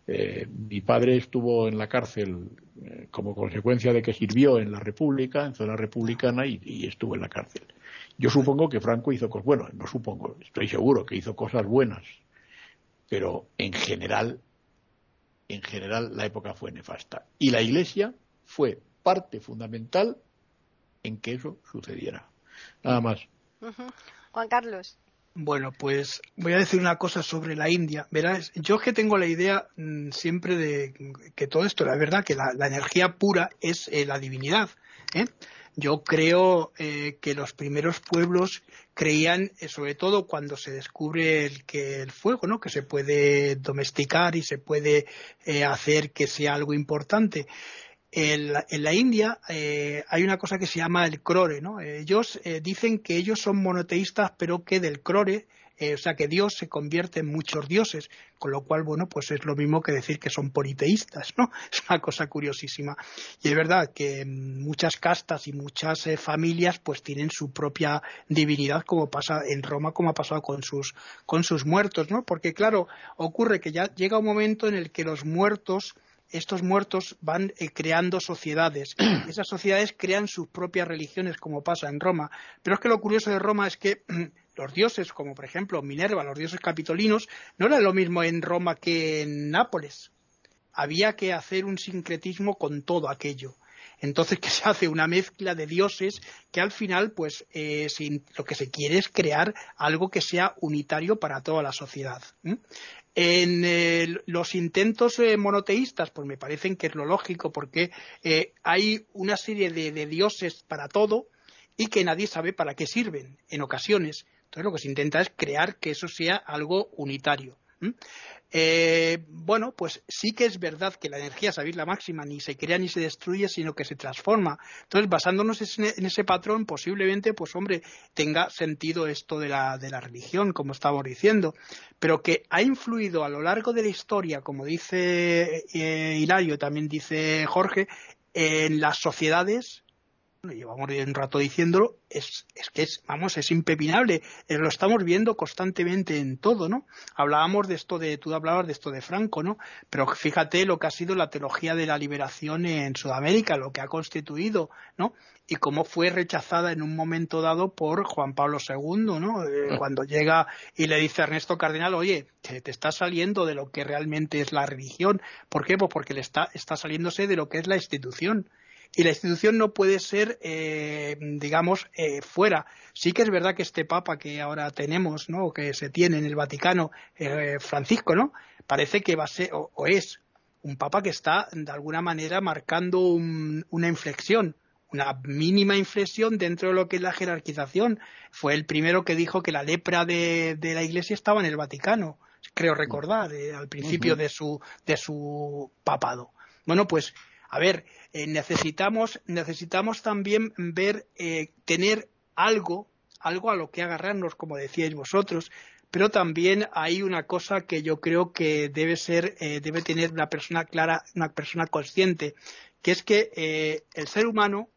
eh, mi padre estuvo en la cárcel eh, como consecuencia de que sirvió en la República, en zona republicana y, y, estuvo en la cárcel. Yo supongo que Franco hizo cosas, bueno, no supongo, estoy seguro que hizo cosas buenas, pero en general en general la época fue nefasta. Y la Iglesia fue parte fundamental en que eso sucediera. Nada más. Juan Carlos. Bueno, pues voy a decir una cosa sobre la India. Verás, yo es que tengo la idea mm, siempre de que todo esto, la verdad, que la, energía pura es eh, la divinidad. ¿eh? Yo creo eh, que los primeros pueblos creían, eh, sobre todo cuando se descubre el, que el fuego, ¿no? que se puede domesticar y se puede eh, hacer que sea algo importante. En la, en la India hay una cosa que se llama el crore. ¿no? Ellos dicen que ellos son monoteístas, pero que del crore eh, o sea que Dios se convierte en muchos dioses, con lo cual, bueno, pues es lo mismo que decir que son politeístas, ¿no? Es una cosa curiosísima. Y es verdad que muchas castas y muchas eh, familias pues tienen su propia divinidad, como pasa en Roma, como ha pasado con sus, con sus muertos, ¿no? Porque claro, ocurre que ya llega un momento en el que los muertos estos muertos van eh, creando sociedades. Esas sociedades crean sus propias religiones, como pasa en Roma. Pero es que lo curioso de Roma es que los dioses, como por ejemplo Minerva, los dioses capitolinos, no era lo mismo en Roma que en Nápoles. Había que hacer un sincretismo con todo aquello. Entonces que se hace una mezcla de dioses que al final pues eh, lo que se quiere es crear algo que sea unitario para toda la sociedad. En eh, los intentos eh, monoteístas, pues me parecen que es lo lógico, porque hay una serie de, dioses para todo y que nadie sabe para qué sirven en ocasiones. Entonces lo que se intenta es crear que eso sea algo unitario. Eh, bueno, pues sí que es verdad que la energía, sabéis la máxima, ni se crea ni se destruye, sino que se transforma. Entonces, basándonos en ese patrón, posiblemente, pues hombre, tenga sentido esto de la, de la religión, como estábamos diciendo, pero que ha influido a lo largo de la historia, como dice eh, Hilario, también dice Jorge, en las sociedades llevamos un rato diciéndolo, es, que es, vamos, es impepinable, eh, lo estamos viendo constantemente en todo, ¿no? Hablábamos de esto de, tú hablabas de esto de Franco, ¿no? Pero fíjate lo que ha sido la teología de la liberación en Sudamérica, lo que ha constituido, ¿no? Y cómo fue rechazada en un momento dado por Juan Pablo II, ¿no? Eh, mm. cuando llega y le dice a Ernesto Cardenal, oye, te, te está saliendo de lo que realmente es la religión. ¿Por qué? Pues porque le está, está saliéndose de lo que es la institución y la institución no puede ser, eh, digamos, eh, fuera. Sí que es verdad que este Papa que ahora tenemos, ¿no? que se tiene en el Vaticano, eh, Francisco, ¿no? Parece que va a ser, o, es, un Papa que está, de alguna manera, marcando una inflexión, una mínima inflexión dentro de lo que es la jerarquización. Fue el primero que dijo que la lepra de, la Iglesia estaba en el Vaticano, creo recordar, al principio de, su, de su papado. Bueno, pues a ver, eh, necesitamos, necesitamos también ver, eh, tener algo, algo a lo que agarrarnos, como decíais vosotros, pero también hay una cosa que yo creo que debe ser, eh, debe tener una persona clara, una persona consciente, que es que el ser humano,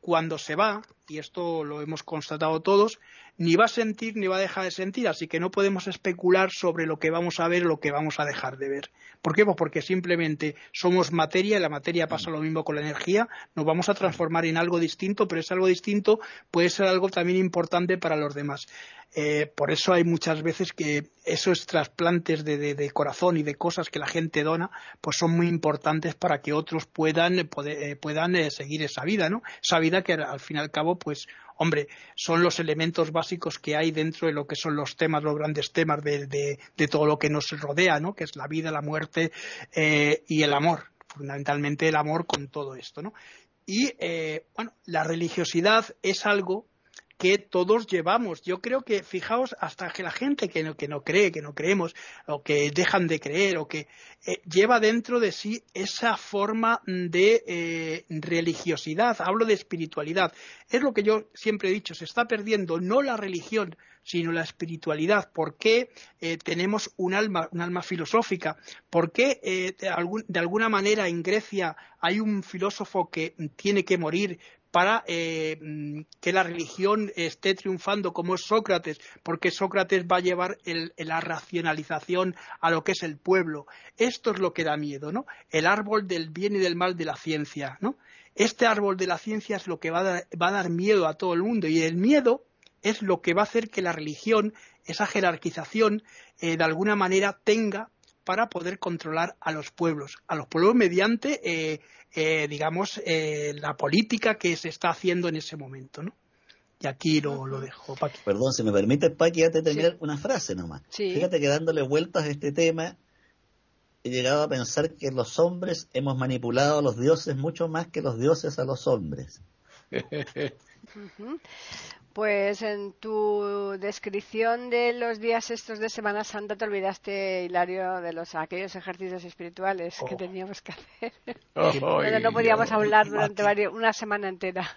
cuando se va, y esto lo hemos constatado todos, ni va a sentir ni va a dejar de sentir, así que no podemos especular sobre lo que vamos a ver o lo que vamos a dejar de ver. ¿Por qué? Pues porque simplemente somos materia y la materia pasa lo mismo con la energía, nos vamos a transformar en algo distinto, pero ese algo distinto puede ser algo también importante para los demás. Eh, por eso hay muchas veces que esos trasplantes de, corazón y de cosas que la gente dona, pues son muy importantes para que otros puedan, eh, eh, seguir esa vida, ¿no? Esa vida que al fin y al cabo, pues, hombre, son los elementos básicos que hay dentro de lo que son los temas, los grandes temas de, todo lo que nos rodea, ¿no? Que es la vida, la muerte y el amor, fundamentalmente el amor con todo esto, ¿no? Y, bueno, la religiosidad es algo que todos llevamos. Yo creo que, fijaos, hasta que la gente que no, que no cree, que no creemos, o que dejan de creer, o que eh, lleva dentro de sí esa forma de eh, religiosidad, hablo de espiritualidad. Es lo que yo siempre he dicho, se está perdiendo no la religión, sino la espiritualidad. ¿Por qué eh, tenemos un alma, un alma filosófica? ¿Por qué de alguna manera en Grecia hay un filósofo que tiene que morir para eh, que la religión esté triunfando como es Sócrates, porque Sócrates va a llevar la racionalización a lo que es el pueblo. Esto es lo que da miedo, ¿no? El árbol del bien y del mal de la ciencia, ¿no? Este árbol de la ciencia es lo que va a dar, miedo a todo el mundo y el miedo es lo que va a hacer que la religión, esa jerarquización, eh, de alguna manera tenga para poder controlar a los pueblos, a los pueblos mediante, eh, eh, digamos, eh, la política que se está haciendo en ese momento, ¿no? Y aquí lo, lo dejo, Paqui. Perdón, si me permite, Paqui, antes de terminar, una frase nomás. Fíjate que dándole vueltas a este tema, he llegado a pensar que los hombres hemos manipulado a los dioses mucho más que los dioses a los hombres. Pues en tu descripción de los días estos de Semana Santa te olvidaste, Hilario, de los aquellos ejercicios espirituales que oh. teníamos que hacer. Pero no podíamos hablar durante una semana entera.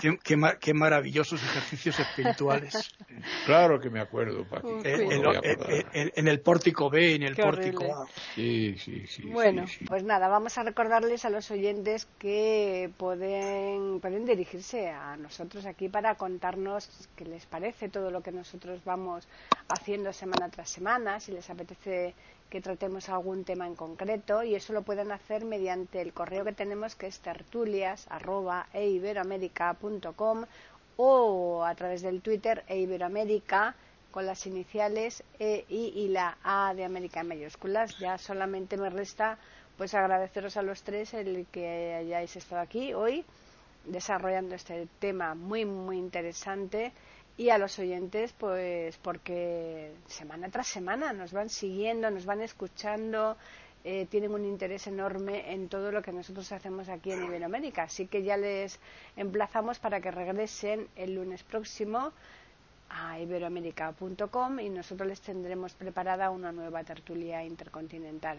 Qué, maravillosos ejercicios espirituales. Claro que me acuerdo, en, el pórtico B, en el pórtico A. Sí, sí, sí. Bueno, pues nada, vamos a recordarles a los oyentes que pueden, pueden dirigirse a nosotros aquí para contarnos qué les parece todo lo que nosotros vamos haciendo semana tras semana, si les apetece que tratemos algún tema en concreto y eso lo pueden hacer mediante el correo que tenemos que es tertulias@eiberoamerica.com o a través del Twitter eiberoamerica con las iniciales E, I y la A de América en mayúsculas. Ya solamente me resta pues agradeceros a los tres el que hayáis estado aquí hoy desarrollando este tema muy muy interesante y a los oyentes pues porque semana tras semana nos van siguiendo, nos van escuchando, eh, tienen un interés enorme en todo lo que nosotros hacemos aquí en Iberoamérica. Así que ya les emplazamos para que regresen el lunes próximo a iberoamérica.com y nosotros les tendremos preparada una nueva tertulia intercontinental.